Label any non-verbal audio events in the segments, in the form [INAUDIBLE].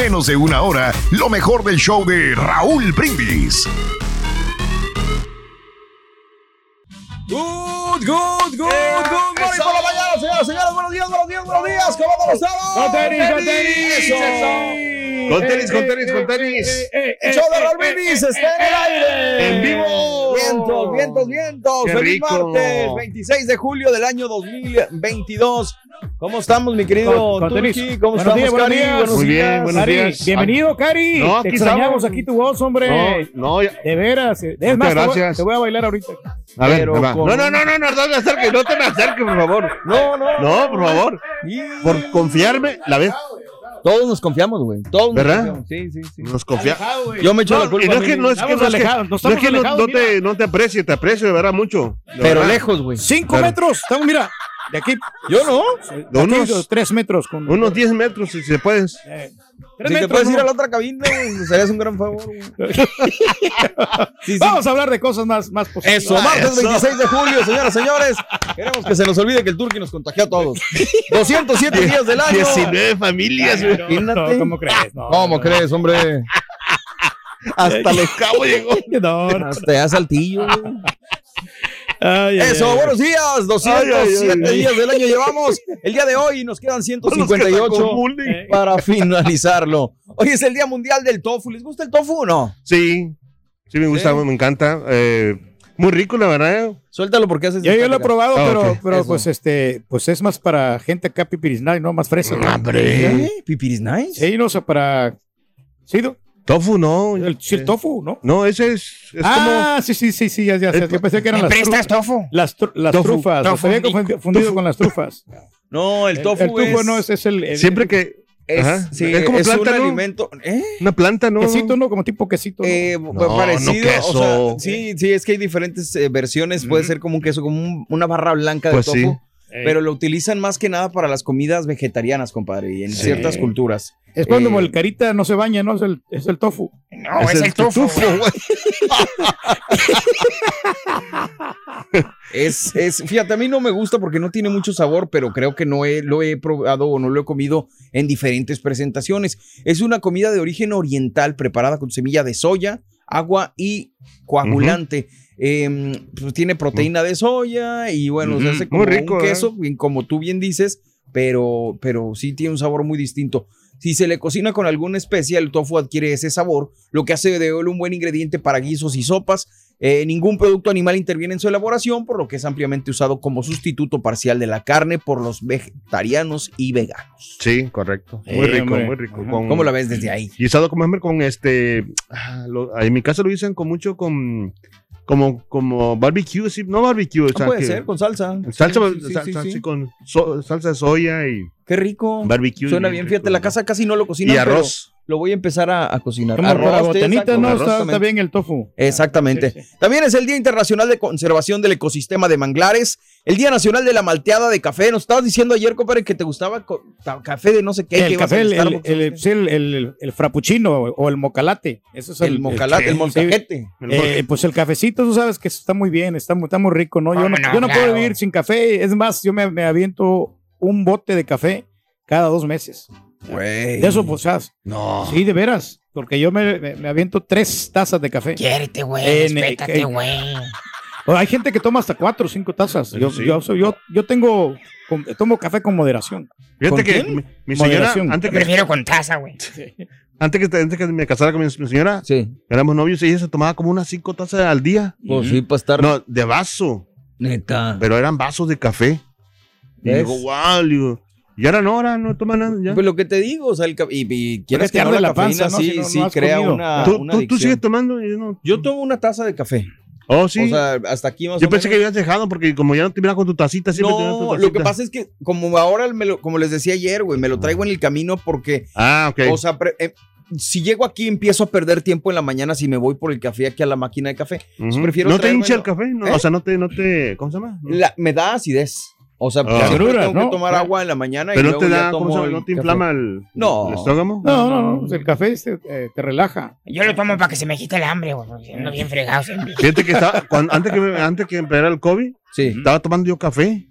menos de una hora lo mejor del show de Raúl Brindis. Good, good, good, good morning por la mañana, señoras, señores. Buenos días, buenos días, buenos días. ¿Cómo estamos? Con tenis, con tenis. Eso. Con tenis, con tenis, con tenis. El show de Raúl Brindis está en el aire. En vivo. Vientos, vientos, vientos. Qué Feliz rico. martes, 26 de julio del año 2022. ¿Cómo estamos, mi querido Con- con Turki? ¿Cómo Buenos estamos, días, buenos Cari? días. Buenos Muy bien, buenos Cari, días. bienvenido, Cari. No, Te aquí extrañamos estamos. aquí tu voz, hombre. No, no, ya- De veras. Es Muchas más, te voy- gracias. Te voy a bailar ahorita. A ver, con- No, no, no, no, no, no te me acerques, no te me acerques, por favor. No, no. No, por favor. Y- Por confiarme, la vez Todos nos confiamos, güey. Todos nos ¿Verdad? confiamos. Sí, sí, sí. nos confía. Yo me echo No, la culpa. y no es que no es que no es que, alejados, nos no, es que no, alejados, no mira. te, no te aprecie, te aprecio de verdad mucho. de Pero verdad. lejos, güey. Cinco Claro. metros. Estamos, mira. De aquí. Yo no. de aquí, unos- tres metros. Con, Unos 10 metros, si se puedes. eh, Si tres te metros. puedes ir a la otra cabina, güey, nos harías un gran favor, güey. [LAUGHS] Sí, sí. Vamos a hablar de cosas más, más positivas. Eso, martes Eso. 26 de julio, señoras y señores. Queremos que se nos olvide que el Turqui nos contagió a todos. [LAUGHS] 207 días del año. 19 familias, güey. No, ¿Cómo crees? No, ¿Cómo no, crees, hombre? [LAUGHS] Hasta los cabos llegó. No, no. Hasta ya saltillo, güey. Ay, Eso, ay. buenos días. 207 Ay, ay, ay. días del año llevamos. El día de hoy nos quedan 158 Eh, para finalizarlo. Hoy es el Día Mundial del Tofu. ¿Les gusta el tofu o no? Sí, sí me gusta, Sí. me encanta. Eh, muy rico, la verdad. Suéltalo porque haces. Yo, yo lo he probado, Ah, pero, pero pues este, pues es más para gente acá pipirisnay, ¿no? Más fresa. ¿no? Hombre. ¿Eh? ¿Pipiris nice? Sí, no, o sea, para. Sí, ¿no? Tofu, no. el, sí, el tofu, ¿no? No, ese es, es ah, sí, sí, sí, sí, ya, ya, sé. Es- Yo pensé que eran las, tru- tofu? las, tru- las Tofu. trufas. Tofu. Los había confundi- confundido con las trufas. No, el El, tofu, el tofu es, no es, es el, el-. Siempre que. es, sí, Es como es un plátano. alimento. ¿eh? Una planta, ¿no? quesito, ¿no? Como tipo quesito. ¿no? Eh, No, parecido, no queso. o sea, sí, sí, es que hay diferentes eh, versiones, puede ser como un queso, como un- una barra blanca de Pues tofu, sí. Eh, pero lo utilizan más que nada para las comidas vegetarianas, compadre, y en Sí. ciertas culturas. es cuando eh, el carita no se baña, ¿no? Es el, es el tofu. No, es, el tofu. [LAUGHS] Es, es, fíjate, a mí no me gusta porque no tiene mucho sabor, pero creo que no he, lo he probado o no lo he comido en diferentes presentaciones. Es una comida de origen oriental preparada con semilla de soya, agua y coagulante. Em, pues tiene proteína de soya y bueno, se Ujú. hace como rico, un ¿eh? queso, bien como tú bien dices, pero, pero sí tiene un sabor muy distinto. Si se le cocina con alguna especia, el tofu adquiere ese sabor, lo que hace de él un buen ingrediente para guisos y sopas. Eh, ningún producto animal interviene en su elaboración, por lo que es ampliamente usado como sustituto parcial de la carne por los vegetarianos y veganos. Sí, correcto. Muy rico, hombre. muy rico. Con- ¿Cómo la ves desde ahí? Guisado como ejemplo con este. ah, lo- en mi casa lo dicen con mucho con. Como, como barbecue, sí, no barbecue. o sea, puede que- ser, con salsa. Salsa, Sí, sí, sí, con so- salsa de soya y Qué rico. barbecue. Suena bien, fíjate, la casa casi no lo cocinan, Y pero arroz. Lo voy a empezar a, a cocinar. Como para Arroz, botanita, ¿no? arroz Está, bien el tofu. Exactamente. Sí, sí. También es el Día Internacional de Conservación del Ecosistema de Manglares, el Día Nacional de la Malteada de Café. Nos estabas diciendo ayer, compadre, que te gustaba café de no sé qué. que El ibas café, el, el, el, sí, el, el- el frappuccino o el mocalate. Eso es el, mocalate, el molcajete. Eh, pues el cafecito, tú sabes que está muy bien, está muy, está muy rico, ¿no? Yo no, yo no puedo vivir sin café. Es más, yo me, me aviento un bote de café cada dos meses. Güey. De eso, pues, ¿sabes? No. Sí, de veras. Porque yo me, me- me aviento tres tazas de café. Quiérete, güey. Respétate, güey. Hay gente que toma hasta cuatro o cinco tazas. Yo, Sí. yo, yo, yo tengo, tomo café con moderación. Fíjate ¿Con que quién? mi, mi señora, antes que, prefiero con taza, güey. antes, que, antes que me casara con mi, mi señora, Sí. éramos novios y ella se tomaba como unas cinco tazas al día. Pues sí, para estar No, de vaso, neta. pero eran vasos de café. Y digo, wow, digo, y ahora no, ahora no toma nada. Ya. Pues lo que te digo, o sea, el y, y quieres que no, arde la la panza, ¿no? sí, Si no- sí no crea comido. una, ¿Tú, una tú- tú sigues tomando y yo no. Yo tomo una taza de café. Oh, sí. O sea, hasta aquí más Yo o pensé que menos. habías dejado porque como ya no te miras con tu tacita, siempre te miras tu No, lo tacita. que pasa es que como ahora, me lo- como les decía ayer, güey, me lo traigo en el camino porque, Ah, ok. o sea, pre- eh, si llego aquí empiezo a perder tiempo en la mañana si me voy por el café aquí a la máquina de café. Ujú. prefiero ¿No te hincha el café? No, ¿Eh? O sea, no te, no te, ¿cómo se llama? La- me da acidez. O sea, Ah. siempre tengo que ¿no? tomar agua en la mañana y Pero no luego te ya da, ¿cómo tomo se ¿No te café. inflama el, No. el estómago? No, no, no. pues el café este, eh, te relaja. Yo lo tomo para que se me quite el hambre, güey. porque Ando bien fregado siempre. Fíjate que estaba, cuando- antes que, antes que empezara el COVID, Sí. estaba tomando yo café.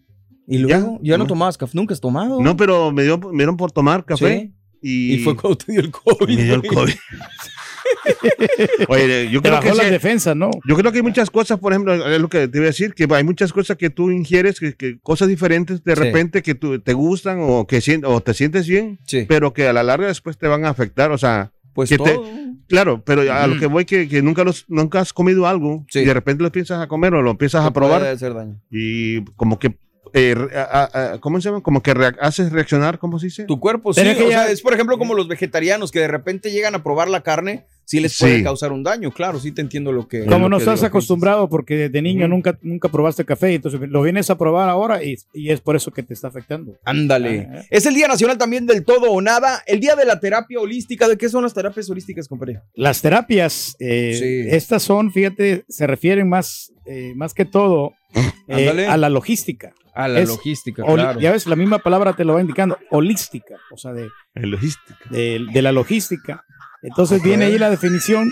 Y luego, ya, no No. tomabas café, nunca has tomado. No, pero me, dio, me dieron por tomar café. Sí. Y, Y fue cuando te dio el COVID. me dio el. COVID. [LAUGHS] Oye, yo Te creo que las sí- defensas, ¿no? Yo creo que hay muchas cosas, por ejemplo, es lo que te iba a decir, que hay muchas cosas que tú ingieres, que, que cosas diferentes de Sí. repente que tú, te gustan o que o te sientes bien, Sí. pero que a la larga después te van a afectar. O sea, Pues que te- todo. claro, pero a lo Ujú. que voy que, que nunca los, nunca has comido algo Sí. y de repente lo empiezas a comer o lo empiezas a Te probar hacer daño. y como que, eh, re- a- a- ¿cómo se llama? Como que rea- haces reaccionar, ¿cómo se dice? Tu cuerpo sí, Pero es que o ya- sea, es por ejemplo como los vegetarianos que de repente llegan a probar la carne, sí les Sí. puede causar un daño, claro, sí te entiendo lo que... Como lo no que estás acostumbrado porque desde niño nunca, nunca probaste café, entonces lo vienes a probar ahora y, y es por eso que te está afectando. Ándale. Ajá. Es el Día Nacional también del todo o nada, el Día de la Terapia Holística. ¿De qué son las terapias holísticas, compadre? Las terapias, eh, Sí. estas son, fíjate, se refieren más, eh, más que todo eh, a la logística. A la Es logística, claro. Ya ves, la misma palabra te lo va indicando, holística, o sea, de, logística. de, de la logística. Entonces viene ahí la definición,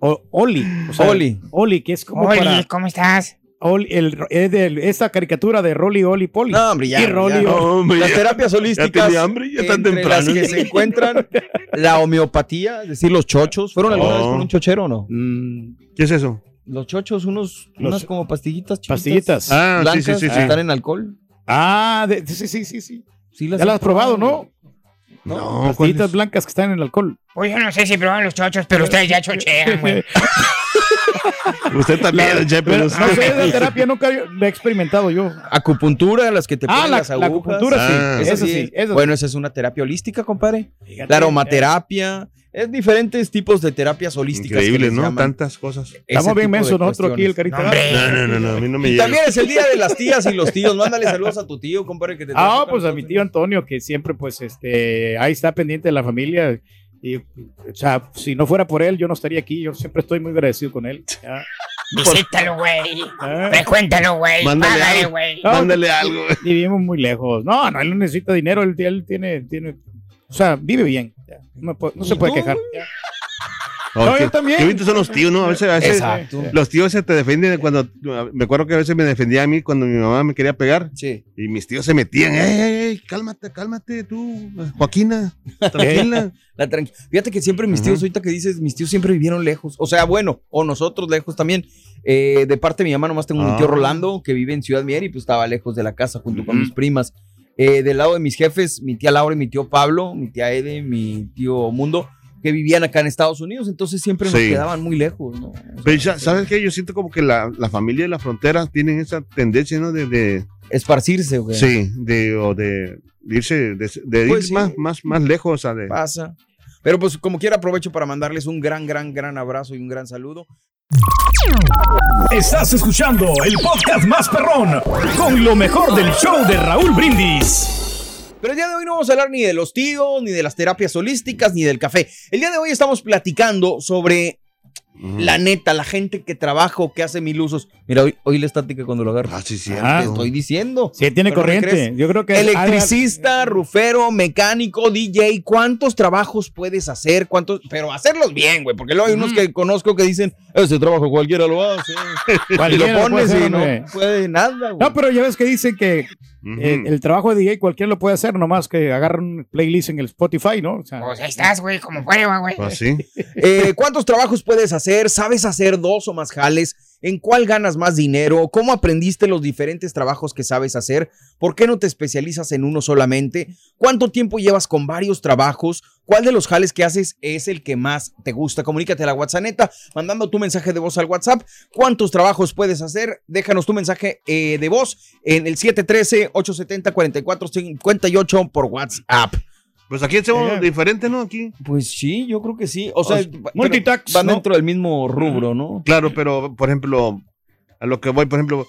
o, oli, o sea, Oli. oli, que es como Oli, para, ¿cómo estás? oli, el, es de esta caricatura de Rolly, Oli, Poli. No, hombre, ya. Y Rolly, ya. Oli. Hombre, Las ya- terapias ya holísticas, tenía hambre, ya tan entre temprano. las que se encuentran [LAUGHS] la homeopatía, es decir, los chochos. ¿Fueron alguna Oh. vez con un chochero o no? Mm, ¿Qué es eso? Los chochos, unos, Los- unas como pastillitas chiquitas. pastillitas. Ah, sí, blancas sí, sí, que sí. están en alcohol. Ah, de- sí, sí, sí, sí. Sí Ya las has probado, ¿no? No, Pastillitas ¿cuáles? blancas que están en el alcohol. Yo no sé si proban los chochos, pero ustedes ya chochean, güey. [LAUGHS] Usted también, Che, pero- No sé, esa terapia nunca la he experimentado yo. Acupuntura, las que te Ah, ponen la, las la agujas. acupuntura, sí. Ah. Esa Esa sí. Bueno, esa es una terapia holística, compadre. Fíjate, La aromaterapia. Es diferentes tipos de terapias holísticas. Increíble, ¿no? llaman Tantas cosas. ese Estamos bien mensos nosotros aquí, el carita. No. No, no, no, no, a mí no me Y llega. también es el día de las tías y los tíos. Mándale [LAUGHS] saludos a tu tío, compadre. Que te Ah, pues a mi tío Antonio, que siempre, pues, este, ahí está pendiente de la familia. Y, o sea, si no fuera por él, yo no estaría aquí. Yo siempre estoy muy agradecido con él. Ya. Visítalo, güey. Ah, Frecuéntalo, güey. Mándale Págale, algo. güey. No, Mándale algo. y vivimos muy lejos. No, no, él no necesita dinero. Él, él tiene, tiene, o sea, vive bien. Ya. No, me puede- no se ¿Y puede tú, quejar. Ya. Oh, No, qué- yo también. Bonitos son los tíos, ¿no? A veces, a veces Exacto. los tíos se te defienden de cuando. Me acuerdo que a veces me defendía a mí cuando mi mamá me quería pegar. Sí. Y mis tíos se metían. ¡Ey, ey, ey! Cálmate, cálmate tú, Joaquina. [LAUGHS] Tranquila. La tranqui- Fíjate que siempre mis tíos, ahorita que dices, mis tíos siempre vivieron lejos. O sea, bueno, o nosotros lejos también. Eh, de parte de mi mamá, nomás tengo mi tío Ah. Rolando, que vive en Ciudad Mier y pues estaba lejos de la casa junto con mis primas. Eh, del lado de mis jefes, mi tía Laura y mi tío Pablo, mi tía Ede, mi tío Mundo, que vivían acá en Estados Unidos. Entonces siempre nos Sí. quedaban muy lejos, ¿no? Pero ya, ¿sabes qué? Yo siento como que la, la familia de la frontera tienen esa tendencia, ¿no? De, de esparcirse, güey. sí, de, o de, de irse, de, de ir Pues sí. más, más, más lejos, o sea, de... Pasa. Pero pues como quiera aprovecho para mandarles un gran, gran, gran abrazo y un gran saludo. Estás escuchando el podcast más perrón con lo mejor del show de Raúl Brindis. Pero el día de hoy no vamos a hablar ni de los tíos, ni de las terapias holísticas, ni del café. El día de hoy estamos platicando sobre La neta, la gente que trabaja o que hace mil usos. Mira, hoy, hoy la estática cuando lo agarro. Ah, sí, sí. Ah, Te estoy diciendo. Sí, tiene Pero ¿qué corriente. Yo creo que. Electricista, rufero, mecánico, DJ, ¿cuántos trabajos puedes hacer? ¿Cuántos? Pero hacerlos bien, güey, porque luego hay unos que conozco que dicen, ese trabajo cualquiera lo hace. [LAUGHS] y Cualquiera lo lo pones y no hombre. puede nada, güey. No, pero ya ves que dicen que eh, el trabajo de DJ cualquiera lo puede hacer, nomás que agarra un playlist en el Spotify, ¿no? O sea, Pues ahí estás, güey, como prueba, güey. Pues sí. Eh, ¿Cuántos trabajos puedes hacer? ¿Sabes hacer dos o más jales? ¿En cuál ganas más dinero? ¿Cómo aprendiste los diferentes trabajos que sabes hacer? ¿Por qué no te especializas en uno solamente? ¿Cuánto tiempo llevas con varios trabajos? ¿Cuál de los jales que haces es el que más te gusta? Comunícate a la WhatsApp mandando tu mensaje de voz al WhatsApp. ¿Cuántos trabajos puedes hacer? Déjanos tu mensaje eh, de voz en el 713-870-4458 por WhatsApp. Pues aquí hacemos Eh. diferente, ¿no? Aquí. Pues sí, yo creo que sí. O sea, O multitax, van ¿no? dentro del mismo rubro, ¿no? Claro, pero por ejemplo, a lo que voy, por ejemplo,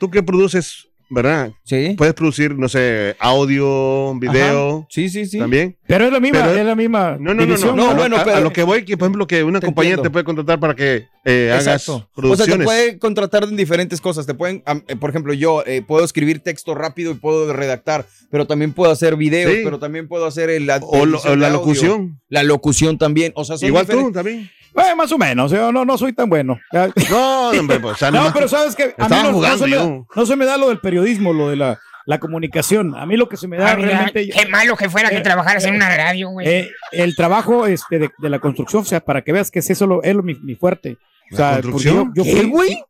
tú que produces, ¿verdad? Sí. Puedes producir, no sé, audio, video, Sí, sí, sí. también. Pero es la misma, Pero- es la misma. No, no, no, división, no, No, a lo- bueno, a, pero- a lo que voy, que por ejemplo, que una Te compañía entiendo. te puede contratar para que eh, hagas Exacto. O sea, te producciones. puede contratar en diferentes cosas. Te pueden, am- eh, por ejemplo, yo eh, puedo escribir texto rápido y puedo redactar, pero también puedo hacer videos, Sí. pero también puedo hacer el, la, o, lo- o la locución. La locución también. O sea, son Igual tú también. Eh, más o menos, yo no, no soy tan bueno. No, hombre, pues, [LAUGHS] No, pero sabes que a mí no, se me da, yo. no se me da lo del periodismo, lo de la, la comunicación. A mí lo que se me da Ah, mira, realmente qué malo que fuera que Eh, trabajaras en una radio, güey. eh, el trabajo este, de, de la construcción, o sea, para que veas que es eso lo, es lo, mi, mi fuerte. O ¿La sea, porque construcción? yo, yo ¿Qué, güey?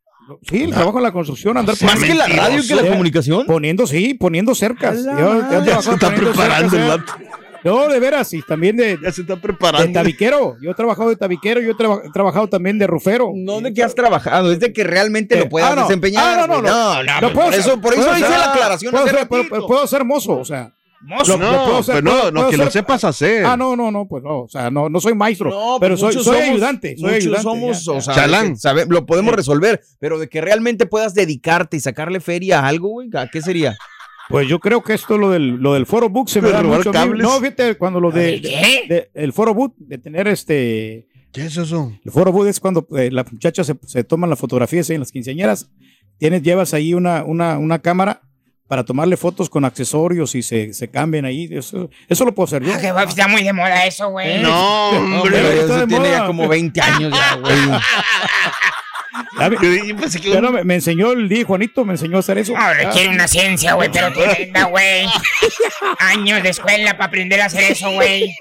Sí, el trabajo en la construcción, andar Más que la radio y que la comunicación. poniendo, sí, poniendo cercas. Yo, yo se está preparando cercas, el ¿eh? No, de veras, y también de, Ya se está de tabiquero. Yo he trabajado de tabiquero, yo he, traba- he trabajado también de rufero. No de que has trabajado, es de que realmente Eh, lo puedas ah, no. desempeñar. Ah, no, no, no. no, No, puedo por ser- eso, por eso hice ser- la aclaración Puedo hace ser, puedo- puedo ser mozo, o sea. Mozo. lo- lo puedo No, hacer, pero no, puedo- no, puedo que lo sepas hacer. Ah, no, no, no, pues no, o sea, no, no soy maestro, No, pero pues soy, muchos soy somos- ayudante, soy muchos ayudante. somos, ya, o sea, Chalán. que sabe- lo podemos resolver, pero de que realmente puedas dedicarte y sacarle feria a algo, güey, ¿a qué sería? Pues yo creo que esto lo del, lo del foro book se me ¿De da mucho. cables? No, fíjate, cuando lo de, ¿De qué? de- el foro book, de tener este, ¿Qué es eso? el foro book es cuando eh, las muchachas se, se toman las fotografías en las quinceañeras, tienes, llevas ahí una, una, una cámara para tomarle fotos con accesorios y se, se cambian ahí, eso, eso lo puedo hacer yo. Ah, que va, está muy de moda eso, güey. No, No, hombre. pero eso tiene moda. ya como 20 años ya, güey. [LAUGHS] Ya me- Yo, pensé que ya no, me, me enseñó el día Juanito, me enseñó a hacer eso. No, Ah, requiere una ciencia, güey, pero [LAUGHS] tremenda, güey. Años de escuela para aprender a hacer eso, güey.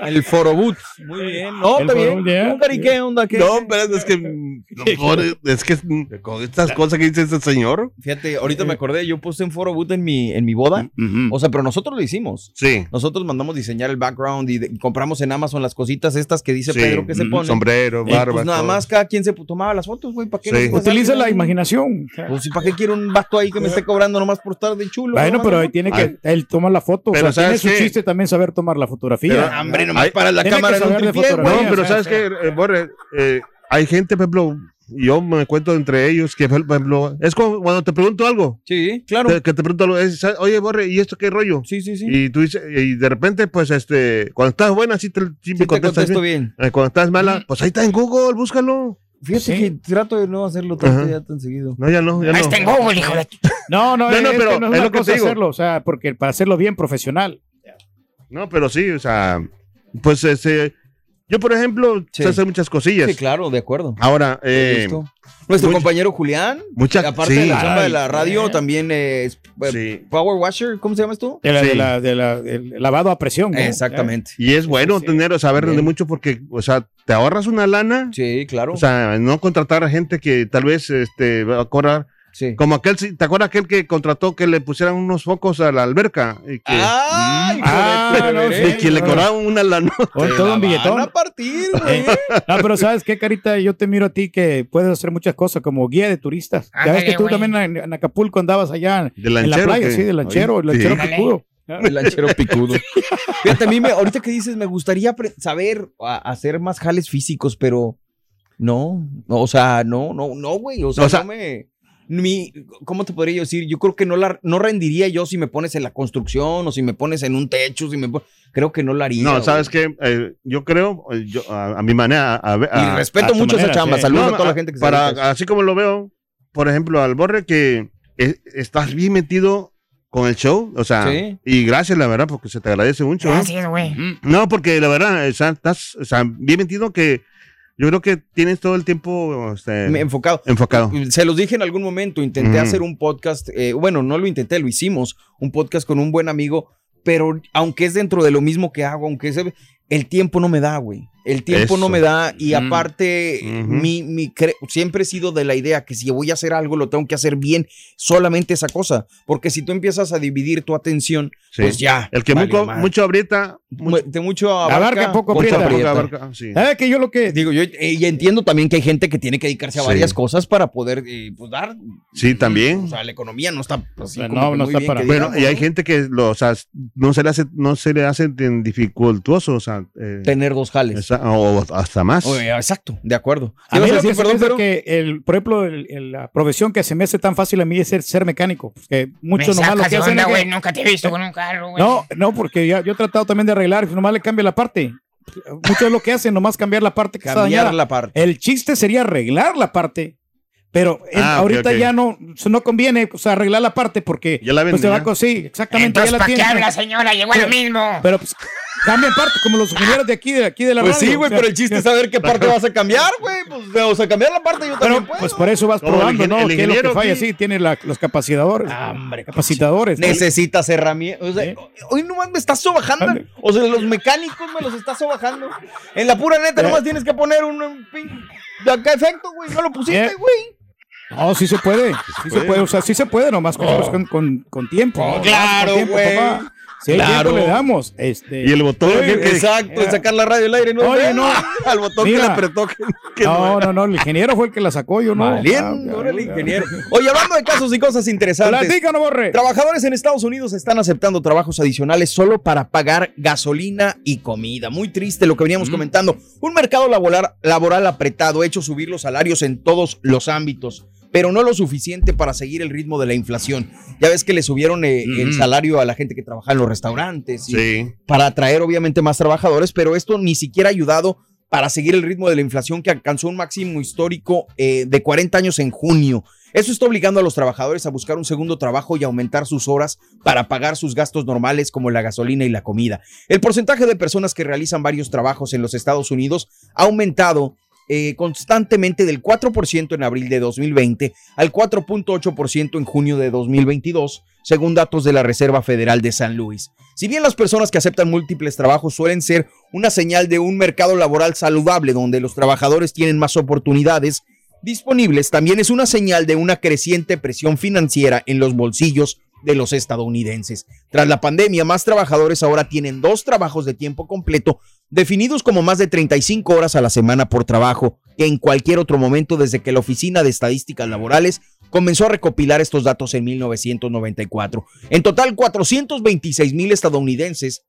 El Foroboot. Muy bien. No, está bien. Foroboot, ya. ¿Cómo, Cari, qué onda? ¿Qué? No, pero es que. [LAUGHS] no, pobre, es que mm, con estas cosas que dice este señor. Fíjate, ahorita me acordé, yo puse un Foroboot en mi, en mi boda. O sea, pero nosotros lo hicimos. Sí. Nosotros mandamos diseñar el background y, de- y compramos en Amazon las cositas estas que dice sí. Pedro que se Mm, ponen. Sombrero, Eh, barba. pues nada todo. más cada quien se tomaba las fotos, güey. ¿Para qué? Sí. Utiliza la imaginación. Pues, ¿y para qué quiero un vato ahí que me esté cobrando nomás por estar de chulo? Bueno, No, pero ahí tiene Ay. que él toma la foto. Pero o sea, tiene ¿sabes su qué? chiste también saber tomar la fotografía. Pero, Hombre, nomás para la cámara en un tripié. No, pero o sea, sabes que, Borre, eh, hay gente, por ejemplo, yo me cuento entre ellos que, por ejemplo, es como cuando te pregunto algo, Sí, claro. te- que te pregunto algo, es, oye, Borre, ¿y esto qué rollo? Sí, sí, sí. Y tú dices, y de repente, pues, este, cuando estás buena, sí te, sí Sí me te contestas contesto bien. bien. Eh, Cuando estás mala, pues ahí está en Google, búscalo. Fíjate Sí. que trato de no hacerlo tanto ya tan seguido. No, ya no, ya Ahí no. está en Google, hijo de... No, no, No, es, no, es pero que no es lo que cosa te digo. hacerlo, o sea, porque para hacerlo bien profesional. No, pero sí, o sea, pues, este, yo, por ejemplo, Sí. sé hacer muchas cosillas. Sí, claro, de acuerdo. Ahora, eh. Nuestro mucho- compañero Julián, muchas, aparte sí, de la chamba de la radio, eh. también es eh, sí. Power Washer, ¿cómo se llama esto? De la, Sí. de la, de la- el lavado a presión. ¿no? Exactamente. Y es bueno sí. tener, saber de mucho porque, o sea, te ahorras una lana. Sí, claro. O sea, no contratar a gente que tal vez este, va a cobrar. Sí. Como aquel, sí, ¿te acuerdas aquel que contrató que le pusieran unos focos a la alberca? Y que, ¡Ay, hijo Ah, no, reverenda! y que le cobraban una lana. Todo la un billetón. Van a partir, güey. No, pero ¿sabes qué, Carita? Yo te miro a ti que puedes hacer muchas cosas como guía de turistas. ya ves que tú también en, en Acapulco andabas allá De en la lanchero. playa, que- sí, de lanchero, el Sí. lanchero picudo. El lanchero picudo. Fíjate, a mí, me, ahorita que dices, me gustaría saber a- hacer más jales físicos, pero no, no, o sea, no, no, no, güey, o sea, O sea- no me... Mi, ¿Cómo te podría yo decir? Yo creo que no la no rendiría yo si me pones en la construcción o si me pones en un techo, si me creo que no la haría. No. ¿sabes qué? Eh, yo creo, eh, yo, a, a mi manera, a, Y respeto mucho esa manera, chamba. sí. Saludos No, a toda la gente que se para, eso. Así como lo veo, por ejemplo, al Borre que estás bien metido con el show, o sea, Sí. y gracias, la verdad, porque se te agradece mucho. ¿eh? Gracias, güey. No, porque la verdad, o sea, estás o sea, bien metido que yo creo que tienes todo el tiempo este, enfocado. enfocado. Se los dije en algún momento, intenté Ujú. hacer un podcast, eh, bueno, no lo intenté, lo hicimos, un podcast con un buen amigo, pero aunque es dentro de lo mismo que hago, aunque es, el tiempo no me da, güey. El tiempo no me da y Mm. aparte, Ujú. mi, mi cre- siempre he sido de la idea que si voy a hacer algo, lo tengo que hacer bien, solamente esa cosa, porque si tú empiezas a dividir tu atención, Sí. pues ya. el que mucho, mucho mucho, de mucho Abarca, poco mucho aprieta. abarca, sí. ¿Sabes que yo lo que Digo, yo eh, y entiendo también que hay gente que tiene que dedicarse a Sí. varias cosas para poder eh, pues, dar. Sí, también. O sea, la economía no está así No, como no está bien para- Bueno, digamos, y hay ¿no? gente que lo, o sea, no se le hace, no se le hace tan dificultuoso, o sea, eh, tener dos jales. Sa- O hasta más. Oye, exacto, de acuerdo. A mí ¿Ibas a lo que decir, me perdón, pero? que, el, por ejemplo, el- el- la profesión que se me hace tan fácil a mí es ser, ser mecánico. Me muchos nomás lo que hacen onda, es que- güey. Nunca te he visto con un carro, güey. No, no, porque ya, yo he tratado también de arreglar, nomás le cambia la parte. Mucho es lo que hacen, nomás cambiar la parte que está Cambiar dañada. la parte. El chiste sería arreglar la parte, pero en- Ah, ahorita ok. ya no, no conviene o sea, arreglar la parte porque Ya la pues, venden, a co- sí, exactamente, Entonces, ya la ¿para qué habla, señora? Llegó a lo mismo. Pero pues cambian parte, como los ingenieros de aquí, de aquí de la Pues radio. sí, güey, o sea, pero el chiste es saber qué parte vas a cambiar, güey. Pues, o sea, cambiar la parte yo también Pero puedo. pues por eso vas probando, ¿no? el ¿Qué es lo que falla? aquí. Sí, tiene la- los capacitadores. Hombre, capacitadores. ¿no? Necesitas herramientas. O sea, ¿Eh? hoy nomás me estás sobajando. O sea, los mecánicos me los estás sobajando. En la pura neta, ¿Eh? nomás tienes que poner un, un pin de acá efecto, güey. No lo pusiste, ¿Eh? güey. No, sí se puede. Sí se puede. O sea, sí se puede, nomás con, pues, con, con- con tiempo. Oh, claro, güey. Si Claro. tiempo, le damos. Este, Y el botón. Oye, que- exacto, eh. de sacar la radio al aire. No, Oye, no. [LAUGHS] Al botón que le apretó. Que, que no, no, no, el ingeniero fue el que la sacó, yo no. Valiendo, Ah, el ingeniero. Oye, hablando de casos y cosas interesantes. Platícanos, Borre. Trabajadores en Estados Unidos están aceptando trabajos adicionales solo para pagar gasolina y comida. Muy triste lo que veníamos comentando. Un mercado laboral, laboral apretado, ha hecho subir los salarios en todos los ámbitos, pero no lo suficiente para seguir el ritmo de la inflación. Ya ves que le subieron eh, el salario a la gente que trabaja en los restaurantes y Sí. para atraer obviamente más trabajadores, pero esto ni siquiera ha ayudado para seguir el ritmo de la inflación que alcanzó un máximo histórico eh, de 40 años en junio. Eso está obligando a los trabajadores a buscar un segundo trabajo y aumentar sus horas para pagar sus gastos normales como la gasolina y la comida. El porcentaje de personas que realizan varios trabajos en los Estados Unidos ha aumentado eh, constantemente del 4% en abril de 2020 al 4.8% en junio de 2022, según datos de la Reserva Federal de San Luis. Si bien las personas que aceptan múltiples trabajos suelen ser una señal de un mercado laboral saludable donde los trabajadores tienen más oportunidades disponibles, también es una señal de una creciente presión financiera en los bolsillos de los estadounidenses. Tras la pandemia, más trabajadores ahora tienen dos trabajos de tiempo completo definidos como más de 35 horas a la semana por trabajo que en cualquier otro momento desde que la Oficina de Estadísticas Laborales comenzó a recopilar estos datos en 1994. En total, 426 mil estadounidenses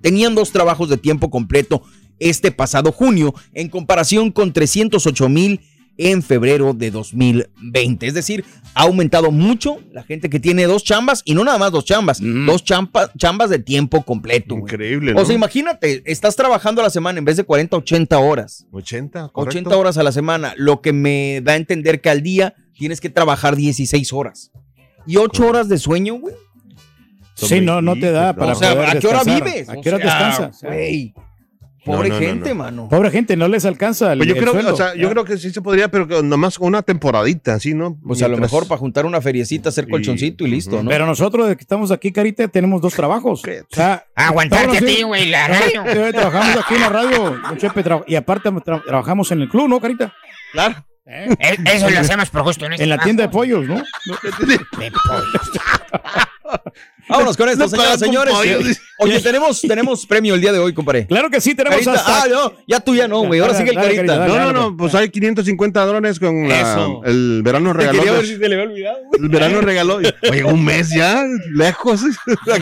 tenían dos trabajos de tiempo completo este pasado junio, en comparación con 308 mil en febrero de 2020. Es decir, ha aumentado mucho la gente que tiene dos chambas y no nada más dos chambas, dos champa- chambas de tiempo completo. Increíble, ¿no? O sea, imagínate, estás trabajando a la semana en vez de 40, 80 horas. 80, correcto. 80 horas a la semana, lo que me da a entender que al día tienes que trabajar 16 horas. Y 8 horas de sueño, güey. Sí, no, no te da para o sea, poder ¿a qué hora descansar. vives? ¿A O qué hora sea, descansas? Güey. Pobre No, no, no, gente, no. mano. Pobre gente, no les alcanza el, Pues yo el creo, o sea, yo creo que sí se podría, pero que nomás con una temporadita, ¿sí, no? Pues a lo Mientras- mejor para juntar una feriecita, hacer colchoncito y listo. ¿no? Pero nosotros, de que estamos aquí, Carita, tenemos dos trabajos. ¿Qué? O sea, Aguantarte a ti, así- güey, la radio. Trabajamos aquí en la radio, Chepe, tra- y aparte tra- trabajamos en el club, ¿no, Carita? Claro. Eh, Eh, Eso lo hacemos por justo en este En la tienda de pollos, ¿no? [LAUGHS] De pollos. [LAUGHS] [LAUGHS] Vámonos con esto, No señoras señores. pollo, dice. Oye, tenemos, tenemos premio el día de hoy, compadre. Claro que sí, tenemos Carita, hasta... ah, no, ya tú ya no, güey. Ahora Dale, sigue el dale, carita. Carita, No, no, no, pues hay 550 dólares con la- el verano regaló. Quería ver de- si se le había olvidado, güey. El verano regaló. Oye, un mes ya, lejos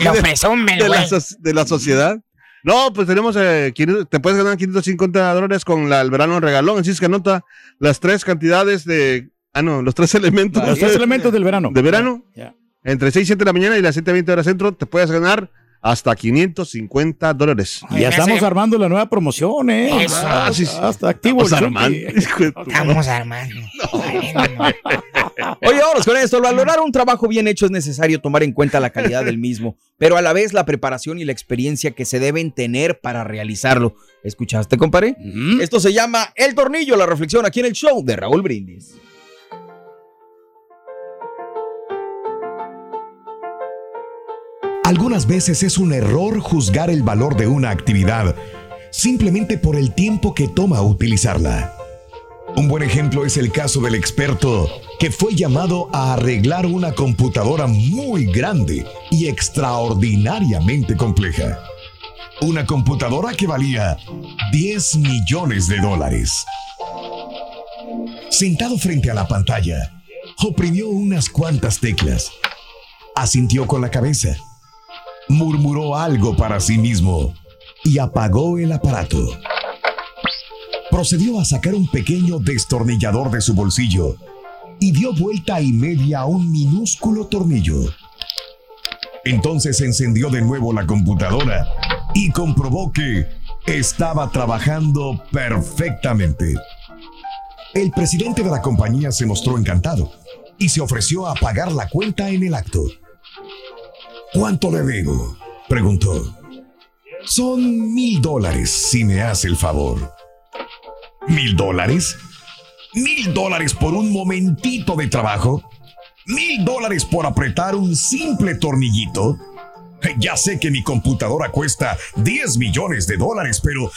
Lo presumen, de la, güey. so- de la sociedad. No, pues tenemos, eh, 500 te puedes ganar 550 dólares con la, el verano regalón. Así es que anota las tres cantidades de. Ah, no, los tres elementos Los tres elementos del verano. de verano. Ya. Entre 6 y 7 de la mañana y las 7 y 20 horas centro, te puedes ganar hasta 550 dólares. Y ya estamos hace- armando la nueva promoción, ¿eh? Eso. Ah, sí, sí. está activo. Vamos el armando. [LAUGHS] Estamos armando. [LAUGHS] Oye, vámonos con esto. Al valorar un trabajo bien hecho es necesario tomar en cuenta la calidad del mismo, pero a la vez la preparación y la experiencia que se deben tener para realizarlo. ¿Escuchaste, compadre? Esto se llama El Tornillo, la reflexión aquí en el show de Raúl Brindis. Algunas veces es un error juzgar el valor de una actividad simplemente por el tiempo que toma utilizarla. Un buen ejemplo es el caso del experto que fue llamado a arreglar una computadora muy grande y extraordinariamente compleja. Una computadora que valía 10 millones de dólares. Sentado frente a la pantalla, oprimió unas cuantas teclas, asintió con la cabeza, murmuró algo para sí mismo y apagó el aparato. procedió a sacar un pequeño destornillador de su bolsillo y dio vuelta y media a un minúsculo tornillo. Entonces encendió de nuevo la computadora y comprobó que estaba trabajando perfectamente. El presidente de la compañía se mostró encantado y se ofreció a pagar la cuenta en el acto. ¿Cuánto le debo? preguntó. Son mil dólares si me hace el favor. ¿Mil dólares? ¿Mil dólares por un momentito de trabajo? ¿Mil dólares por apretar un simple tornillito? Ya sé que mi computadora cuesta 10 millones de dólares, pero...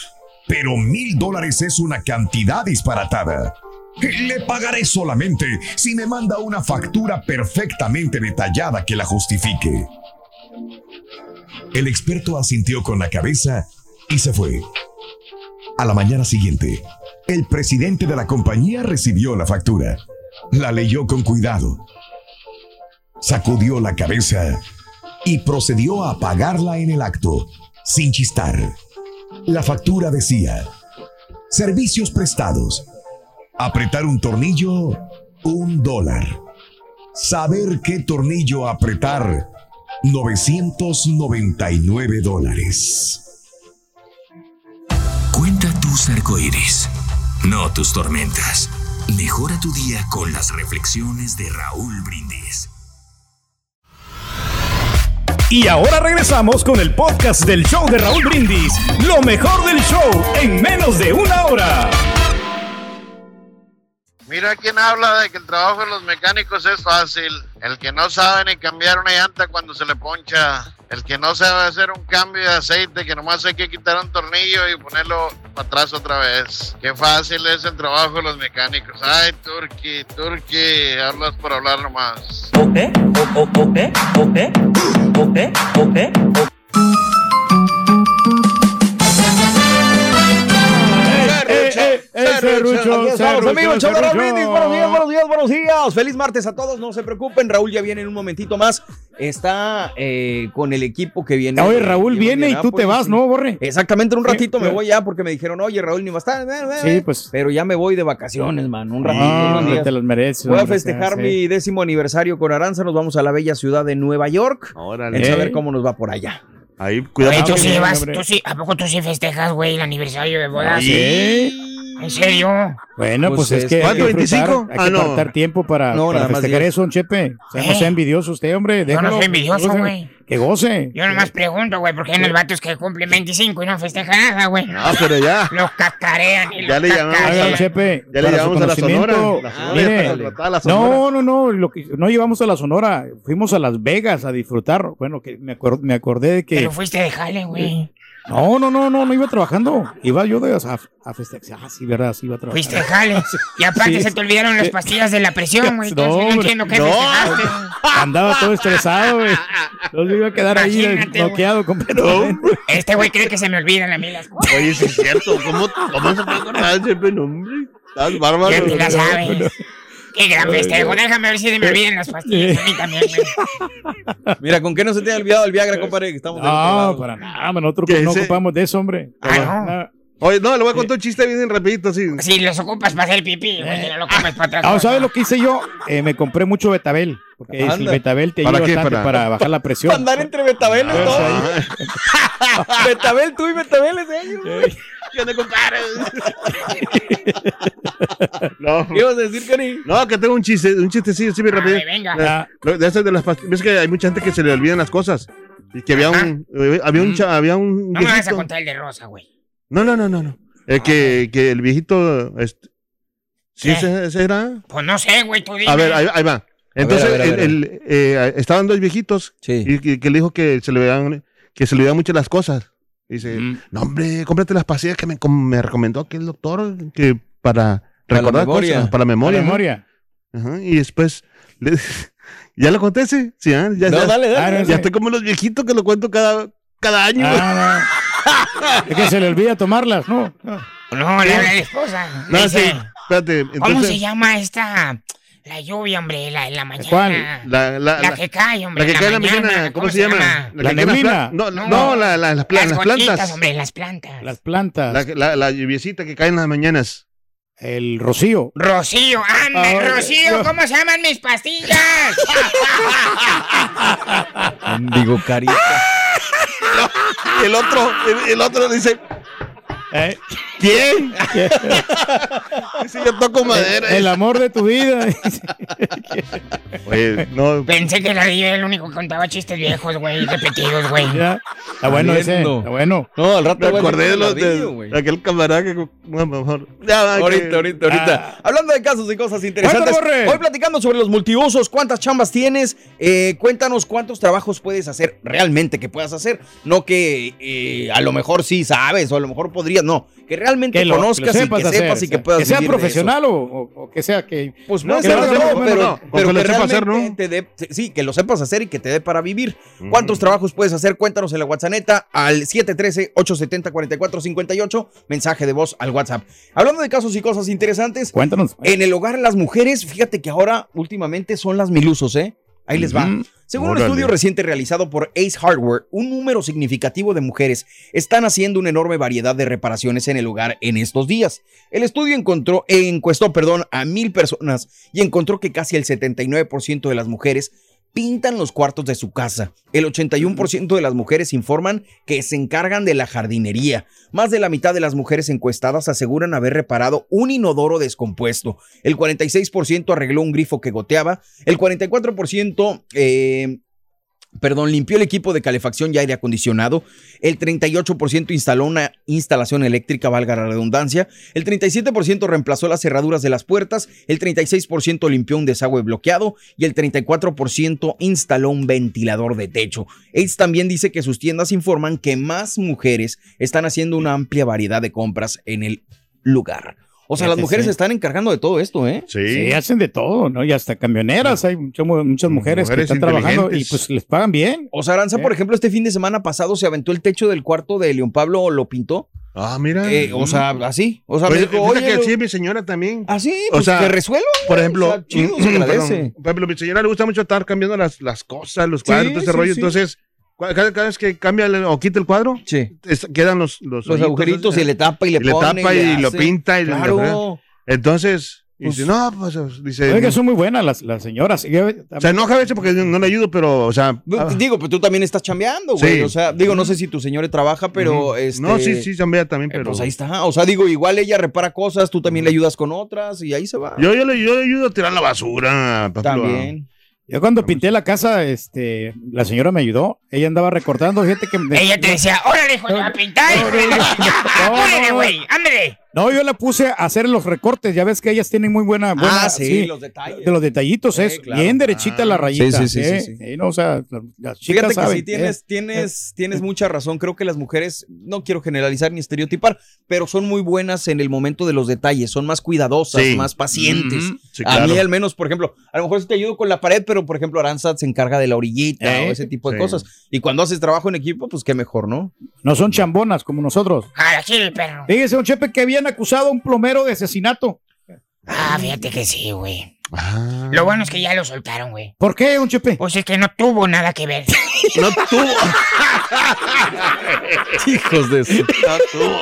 Pero mil dólares es una cantidad disparatada. Le pagaré solamente si me manda una factura perfectamente detallada que la justifique. El experto asintió con la cabeza y se fue. A la mañana siguiente, el presidente de la compañía recibió la factura. La leyó con cuidado. Sacudió la cabeza y procedió a pagarla en el acto, sin chistar. La factura decía, servicios prestados, apretar un tornillo, un dólar. Saber qué tornillo apretar, 999 dólares. Cuenta tus arcoíris, no tus tormentas. Mejora tu día con las reflexiones de Raúl Brindis. Y ahora regresamos con el podcast del show de Raúl Brindis. Lo mejor del show en menos de una hora. Mira quién habla de que el trabajo de los mecánicos es fácil. El que no sabe ni cambiar una llanta cuando se le poncha. El que no sabe hacer un cambio de aceite, que nomás hay que quitar un tornillo y ponerlo para atrás otra vez. Qué fácil es el trabajo de los mecánicos. Ay, Turki, Turki, hablas por hablar nomás. Aquí estamos, amigos, Brindis. Buenos días, buenos días, buenos días. Feliz martes a todos, no se preocupen. Raúl ya viene en un momentito más. Está eh, con el equipo que viene. Oye, Raúl viene y tú te vas, ¿no, Borre? Exactamente, en un Sí, ratito me voy ya porque me dijeron, oye, Raúl ni va a estar. Sí, pues. Pero ya me voy de vacaciones, man. Un ratito. Ah, unos hombre, días. te los mereces. Voy a festejar sí. mi décimo aniversario con Aranza. Nos vamos a la bella ciudad de Nueva York. Órale. Saber Eh. cómo nos va por allá. Ahí, cuidado. Oye, tú qué sí vas, tú sí, ¿a poco tú sí festejas, güey, el aniversario de bodas? Sí. ¿En serio? Bueno, Pues pues, es es que. que- hay que ¿Cuánto, disfrutar, 25? Hay que Ah, no. apartar tiempo para, No, para nada más festejar 10. eso, Chepe. O sea, no ¿Eh? sea envidioso usted, hombre. Yo no déjalo, soy envidioso, que goce, güey. Que goce. Yo nomás pregunto, güey, porque hay unos vatos que cumplen 25 y no festejan nada, güey. Ah, pero ya. Los cacarean y Ya los le llamamos cacarean. Chepe. Ya le llevamos a la Sonora. La Sonora mire, contratada, la Sonora. No, no, no, lo que, no llevamos a la Sonora, fuimos a Las Vegas a disfrutar. Bueno, que me, acor- me acordé de que... Pero fuiste de jale, güey. No, no, no, no, no iba trabajando. Iba yo de, a, a festejar. Ah, sí, verdad, sí iba a trabajar. Fuiste jale. [LAUGHS] Y aparte Sí. se te olvidaron las pastillas de la presión, güey. [LAUGHS] No, Entonces no, entiendo qué No. festejaste. Andaba todo estresado, güey. Entonces iba a quedar ahí Imagínate, eh, bloqueado completamente. Este güey cree que se me olvidan a mí las cosas. Oye, sí es cierto. ¿Cómo, cómo se puede [LAUGHS] acordar de ese nombre? Estás bárbaro. Ya te la sabes. Qué gran festejo. Déjame ver si se me olvidan las pastillas. A mí también, güey. [LAUGHS] Mira, ¿con qué no se te ha olvidado el Viagra, compadre? Que estamos No, para nada, nosotros Que no ese- ocupamos de eso, hombre. Ah, no. Oye, no, le voy a contar un chiste bien rapidito, así. Si los ocupas para hacer pipí, güey, no lo comes para atrás. Ah, ¿sabes lo que hice yo? Eh, me compré mucho betabel. Porque el Anda. betabel te ¿Para ayuda qué? bastante Para- para... bajar la presión. Para andar entre Betabel y todo. Betabel tú y Betabel es ellos. ¿Qué onda, compadre? no. ¿Qué [LAUGHS] ibas a decir, Cari? No, que tengo un chiste, un chistecillo, sí, bien rápido. Ay, venga. Ah, De esas de las pastillas. Ves que hay mucha gente que se le olvidan las cosas. Y que había un, eh, había un, cha- había un No me vas a contar el de Rosa, güey. No, no, no, no, no. Eh, que, que el viejito, este, ¿sí ese, ese era? Pues no sé, güey, tú dime. A ver, ahí, ahí va. Entonces, a ver, a ver, el- el, eh, estaban dos viejitos Sí. y que, que le dijo que se le veían, que se le veían mucho las cosas. Dice, Mm. no hombre, cómprate las pastillas que me, com- me recomendó aquí el doctor que para Para la recordar memoria. cosas, para la memoria. la ¿no? memoria. Ajá, y después, le- [LAUGHS] ¿ya lo conté? Sí, ¿ah? ya, No, ya- dale, Ah, dale. no, ya estoy como los viejitos que lo cuento cada, cada año. Ah, no. [LAUGHS] Es que se le olvida tomarlas, ¿no? No. No, le habla a la esposa. no, sí, espérate. ¿Cómo se llama esta La lluvia, hombre, la, en la mañana. ¿Cuál? La, la, La la- que cae, hombre. la que cae en la mañana, ¿cómo, se llama? La que en las neblina. No, no, No. la, la- las, Las gotitas, plantas. hombre, las plantas. Las plantas. La, la, la lluviecita que cae en las mañanas. El rocío. Rocío, anda, Ah, Rocío, no. ¿cómo se llaman mis pastillas? [LAUGHS] Digo, carita. [LAUGHS] El otro, el, el otro dice, Eh, ¿quién? [LAUGHS] dice, yo toco madera. el amor de tu vida. Oye, no, Pensé que la era el único que contaba chistes viejos, güey, repetidos, güey. Ya. Está bueno ese. Está bueno. No, al rato me acordé de los de, aquel camarada que, bueno, mejor. Ya, que- Ahorita, ahorita, ahorita. Ah. Hablando de casos y cosas interesantes. Hoy platicando sobre los multiusos, cuántas chambas tienes. Eh, cuéntanos cuántos trabajos puedes hacer realmente que puedas hacer. No que eh, a lo mejor sí sabes o a lo mejor podrías. No, que realmente Que lo, conozcas que lo y que hacer, sepas y que sea, puedes Que sea vivir de eso. profesional o, que sea que. Pues No, puede que ser de todo, pero- pero, pero que que lo sepa hacer, realmente ¿no? te dé- sí, que lo sepas hacer y que te dé para vivir. ¿Cuántos trabajos puedes hacer? Cuéntanos en la WhatsApp al 713-870-4458, mensaje de voz al WhatsApp. Hablando de casos y cosas interesantes, Cuéntanos. en el hogar las mujeres, fíjate que ahora últimamente son las milusos, ¿eh? Ahí les va. Según un estudio reciente realizado por Ace Hardware, un número significativo de mujeres están haciendo una enorme variedad de reparaciones en el hogar en estos días. El estudio encontró, encuestó perdón, a mil personas y encontró que casi el 79% de las mujeres pintan los cuartos de su casa. El 81% de las mujeres informan que se encargan de la jardinería. Más de la mitad de las mujeres encuestadas aseguran haber reparado un inodoro descompuesto. El 46% arregló un grifo que goteaba. El 44% eh, Perdón, limpió el equipo de calefacción y aire acondicionado. El 38% instaló una instalación eléctrica, valga la redundancia. El 37% reemplazó las cerraduras de las puertas. El 36% limpió un desagüe bloqueado. Y el 34% instaló un ventilador de techo. Ace también dice que sus tiendas informan que más mujeres están haciendo una amplia variedad de compras en el lugar. O sea, las mujeres sí. se están encargando de todo esto, ¿eh? Sí. Sí, hacen de todo, ¿no? Y hasta camioneras. Hay mucho- muchas mujeres, Mujeres que están trabajando y pues les pagan bien. O sea, Aranza, ¿Eh? por ejemplo, este fin de semana pasado se aventó el techo del cuarto de León Pablo, lo pintó. Ah, mira. Eh, o sea, así. O sea, me Oye, dijo, oye, que lo- sí, mi señora también. así, o pues sea, que resuelvan. Por ejemplo, o sea, chido, se perdón, agradece. por ejemplo, mi señora le gusta mucho estar cambiando las, las cosas, los cuadros, todo ese sí, rollo. sí. Entonces, cada, cada vez que cambia el- o quita el cuadro, Sí. es- quedan los, los, agujeritos y le tapa y le Y le pone. tapa y lo pinta y le- Claro. Entonces, y Pues- dice, no, pues, dice, Oiga, no. son muy buenas las, las señoras. O sea, enoja a veces porque no le ayudo, pero, o sea, ah, Digo, pues tú también estás chambeando, güey. Sí. O sea, digo, no sé si tu señora trabaja, pero este. no, sí, sí, también, también, eh, pero. Pues ahí está. O sea, digo, igual ella repara cosas, tú también le ayudas con otras y ahí se va. Yo, yo, le, yo le ayudo a tirar la basura. también. Yo cuando pinté la casa, este, la señora me ayudó. Ella andaba recortando, fíjate que... me- Ella te decía, órale, hijo, a pintar. No, no, no. No, [LAUGHS] Órale, no. güey, ándale. No, yo la puse a hacer los recortes. Ya ves que ellas tienen muy buena... buena ah, sí, los detalles. De los detallitos, es claro. bien derechita la Ah, rayita. sí, sí, sí, ¿eh? sí, sí. Sí, no, o sea, las- chicas Fíjate que sí, tienes, ¿eh? tienes, tienes mucha razón. Creo que las mujeres, no quiero generalizar ni estereotipar, pero son muy buenas en el momento de los detalles, son más cuidadosas, Sí. más pacientes. Sí, A mí al menos, por ejemplo, a lo mejor sí te ayudo con la pared, pero por ejemplo Aranzat se encarga de la orillita Eh, o ese tipo de sí. cosas. Y cuando haces trabajo en equipo, pues qué mejor, ¿no? No son chambonas como nosotros. Jala, sí, perro. Fíjese, un chepe que habían acusado a un plomero de asesinato. Ah, fíjate que sí, güey. Ah. Lo bueno es que ya lo soltaron, güey. ¿Por qué, un chepe? Pues es que no tuvo nada que ver. [LAUGHS] No tuvo. [LAUGHS] Hijos de su. No tuvo.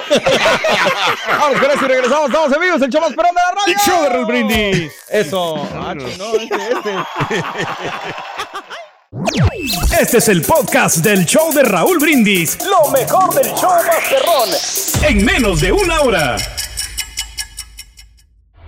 Vamos, gracias y regresamos. Estamos amigos, el show más perrón de la radio. El show de Raúl Brindis. Eso. Ah, no, este, este. [LAUGHS] Este es el podcast del show de Raúl Brindis. Lo mejor del show Masterrón. En menos de una hora.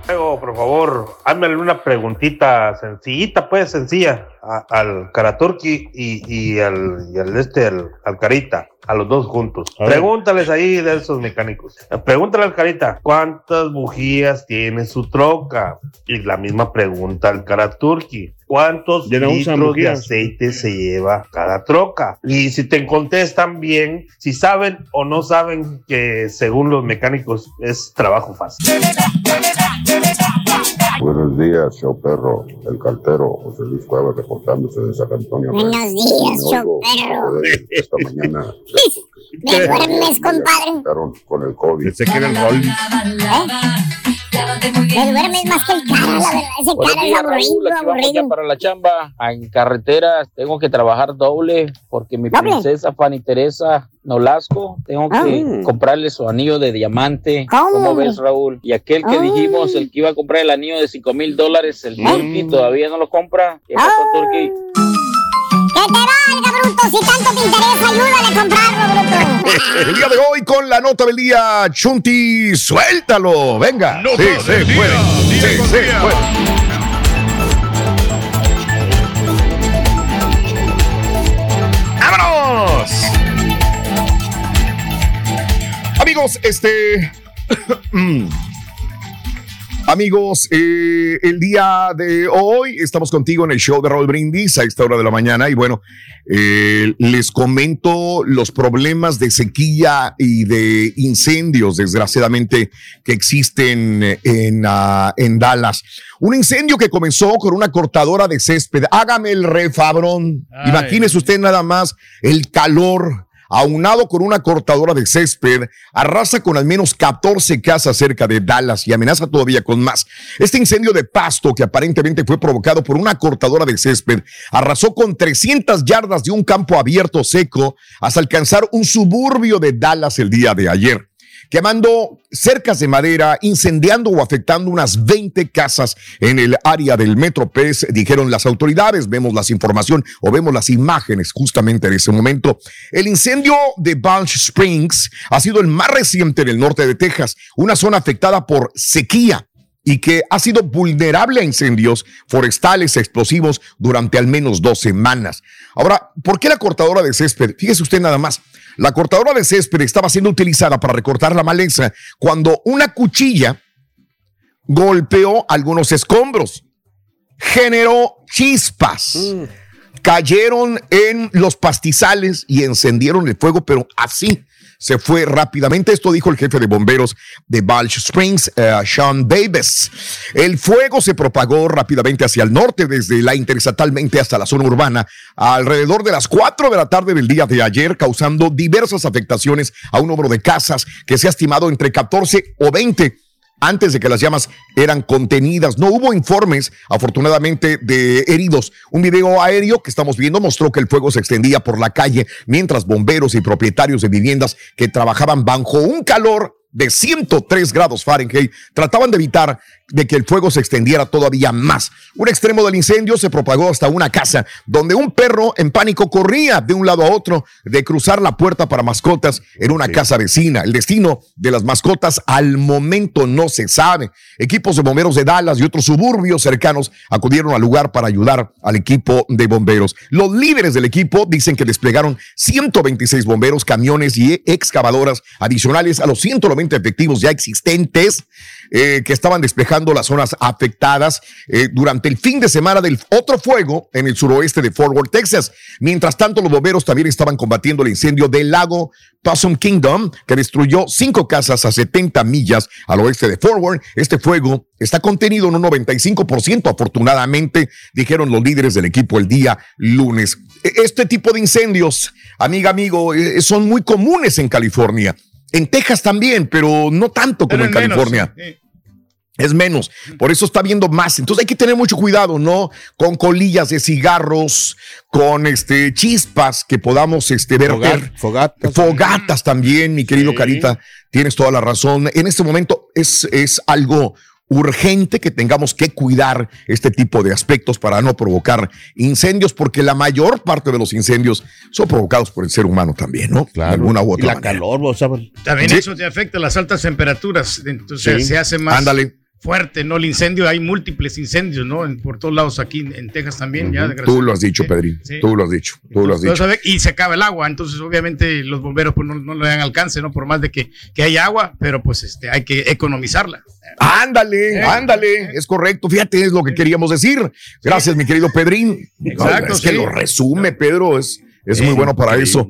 Luego, por favor, házmele una preguntita sencillita, pues sencilla, a- al Karaturki y, y al, y al este, al, al Carita, a los dos juntos. Pregúntales ahí de esos mecánicos. Pregúntale al Carita, ¿cuántas bujías tiene su troca? Y la misma pregunta al Karaturki. ¿Cuántos litros de aceite se lleva cada troca? Y si te contestan bien, si saben o no saben que según los mecánicos es trabajo fácil. Buenos días, show perro, el cartero José Luis Cuevas reportándose de San Antonio. Buenos días, show perro. Esta mañana [LAUGHS] ¿Me duermes, compadre? con el COVID. Pensé que era el rol. ¿Eh? Te duermes más que el cara, la verdad. Ese cara es aburrido, Raúl, para la chamba. En carretera tengo que trabajar doble porque mi ¿Doble? princesa Fanny Teresa Nolasco tengo que Ah. comprarle su anillo de diamante. ¿Cómo? ves, Raúl? Y aquel que Ah. dijimos, el que iba a comprar el anillo de 5 mil dólares, el Turkey, todavía no lo compra. ¿Qué pasó, Ah. Turkey? Que te valga, bruto. Si tanto te interesa, ayúdale a comprarlo, bruto. [LAUGHS] El día de hoy con la nota del día, Chunti, suéltalo, venga. Nota sí, del se día, puede. día Sí, se día. puede. ¡Vámonos! Amigos, este. [CLEARS THROAT] Amigos, eh, el día de hoy estamos contigo en el show de Raúl Brindis a esta hora de la mañana y bueno, eh, les comento los problemas de sequía y de incendios, desgraciadamente, que existen en, ah, en Dallas. Un incendio que comenzó con una cortadora de césped. Hágame el refabrón. Imagínese usted nada más el calor aunado con una cortadora de césped, arrasa con al menos 14 casas cerca de Dallas y amenaza todavía con más. Este incendio de pasto, que aparentemente fue provocado por una cortadora de césped, arrasó con 300 yardas de un campo abierto seco hasta alcanzar un suburbio de Dallas el día de ayer quemando cercas de madera, incendiando o afectando unas 20 casas en el área del Metro Pez, dijeron las autoridades. Vemos las información o vemos las imágenes justamente de ese momento. El incendio de Bunch Springs ha sido el más reciente en el norte de Texas, una zona afectada por sequía y que ha sido vulnerable a incendios forestales explosivos durante al menos dos semanas. Ahora, ¿por qué la cortadora de césped? Fíjese usted nada más. La cortadora de césped estaba siendo utilizada para recortar la maleza cuando una cuchilla golpeó algunos escombros, generó chispas, cayeron en los pastizales y encendieron el fuego, pero así se fue rápidamente. Esto dijo el jefe de bomberos de Balch Springs, eh, Sean Davis. El fuego se propagó rápidamente hacia el norte, desde la interestatalmente hasta la zona urbana, alrededor de las 4 de la tarde del día de ayer, causando diversas afectaciones a un número de casas que se ha estimado entre 14 o 20 antes de que las llamas eran contenidas. No hubo informes, afortunadamente, de heridos. Un video aéreo que estamos viendo mostró que el fuego se extendía por la calle mientras bomberos y propietarios de viviendas que trabajaban bajo un calor de 103 grados Fahrenheit trataban de evitar de que el fuego se extendiera todavía más. Un extremo del incendio se propagó hasta una casa donde un perro en pánico corría de un lado a otro de cruzar la puerta para mascotas en una casa vecina. El destino de las mascotas al momento no se sabe. Equipos de bomberos de Dallas y otros suburbios cercanos acudieron al lugar para ayudar al equipo de bomberos. Los líderes del equipo dicen que desplegaron 126 bomberos, camiones y excavadoras adicionales a los 190 efectivos ya existentes eh, que estaban despejando las zonas afectadas eh, durante el fin de semana del otro fuego en el suroeste de Fort Worth, Texas. Mientras tanto, los bomberos también estaban combatiendo el incendio del lago Possum Kingdom, que destruyó cinco casas a 70 millas al oeste de Fort Worth. Este fuego está contenido en un 95%, afortunadamente, dijeron los líderes del equipo el día lunes. E- Este tipo de incendios, amiga, amigo, eh, son muy comunes en California. En Texas también, pero no tanto como Pero en en menos, California. Es menos, por eso está viendo más. Entonces hay que tener mucho cuidado, ¿no? Con colillas de cigarros, con este chispas que podamos este, verter. Fogatas. Fogatas también, mi querido Carita, tienes toda la razón. En este momento es, es algo urgente que tengamos que cuidar este tipo de aspectos para no provocar incendios, porque la mayor parte de los incendios son provocados por el ser humano también, ¿no? De alguna u otra Y la manera. calor, o sea, También Sí. eso te afecta las altas temperaturas. Entonces Sí. se hace más Ándale. Fuerte, ¿no? El incendio, hay múltiples incendios, ¿no? En- por todos lados aquí en, en Texas también, ya Tú lo has dicho, Pedrín. sí. Tú lo has dicho. Tú lo has dicho. Y se acaba el agua, entonces obviamente los bomberos pues, no, no le dan alcance, ¿no? Por más de que, que haya agua, pero pues este, hay que economizarla. Ándale, ándale, es correcto. Fíjate, es lo que queríamos decir. Gracias, mi querido Pedrín. Exacto, es que sí. lo resume, Pedro, es, es muy bueno para eso.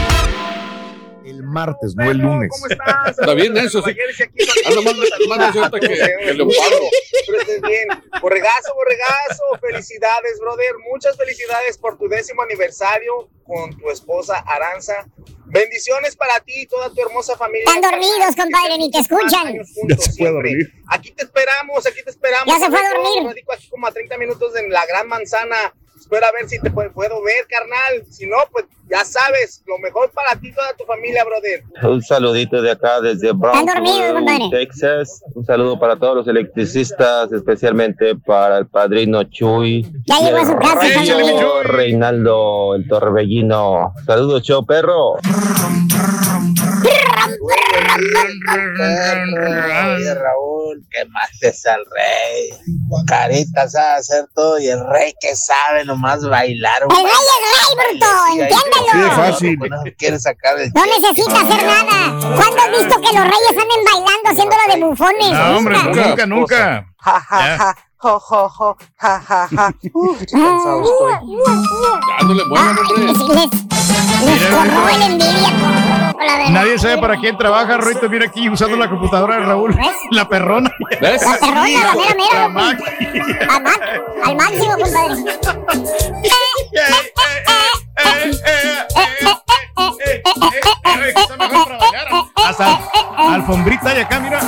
Martes, no el lunes. Está bien eso, sí. Anda más, más ahorita que, que Leopardo. Pero estés bien. Borregazo, borregazo, felicidades, brother. Muchas felicidades por tu décimo aniversario con tu esposa Aranza. Bendiciones para ti y toda tu hermosa familia. Están dormidos, compadre, ni te escuchan. Ya se puede dormir. Aquí te esperamos, aquí te esperamos. Ya se fue a dormir. radico aquí como a 30 minutos en la Gran Manzana. Espero a ver si te pu- puedo ver, carnal. Si no, pues ya sabes, lo mejor para ti y toda tu familia, brother. Un saludito de acá desde. Brownsville, Texas. Un saludo para todos los electricistas, especialmente para el padrino Chuy. Ya y llegó a el su casa, rey Chuy. Reinaldo, el torbellino. Saludos, show perro. Oye, Raúl, que mates al rey. Carita sabe hacer todo y el rey que sabe nomás bailar. El rey es rey, bruto, entiéndelo. Fácil. No quiere sacar el No necesita hacer nada. ¿Cuándo has visto que los reyes anden bailando haciéndolo de bufones? No, hombre, Nunca. nunca, nunca. Ja, ja, ja, jo, jo, jo, ja, ja, ja. Uf, qué cansado estoy. Hombre. Les, envidia. Nadie sabe para quién trabaja, Rorito. Mira aquí usando la computadora de Raúl. La perrona. ¿Ves? La perrona, la mera, mera. La Mac. Al, máximo, compadre. Hasta alfombrita hay acá, mira.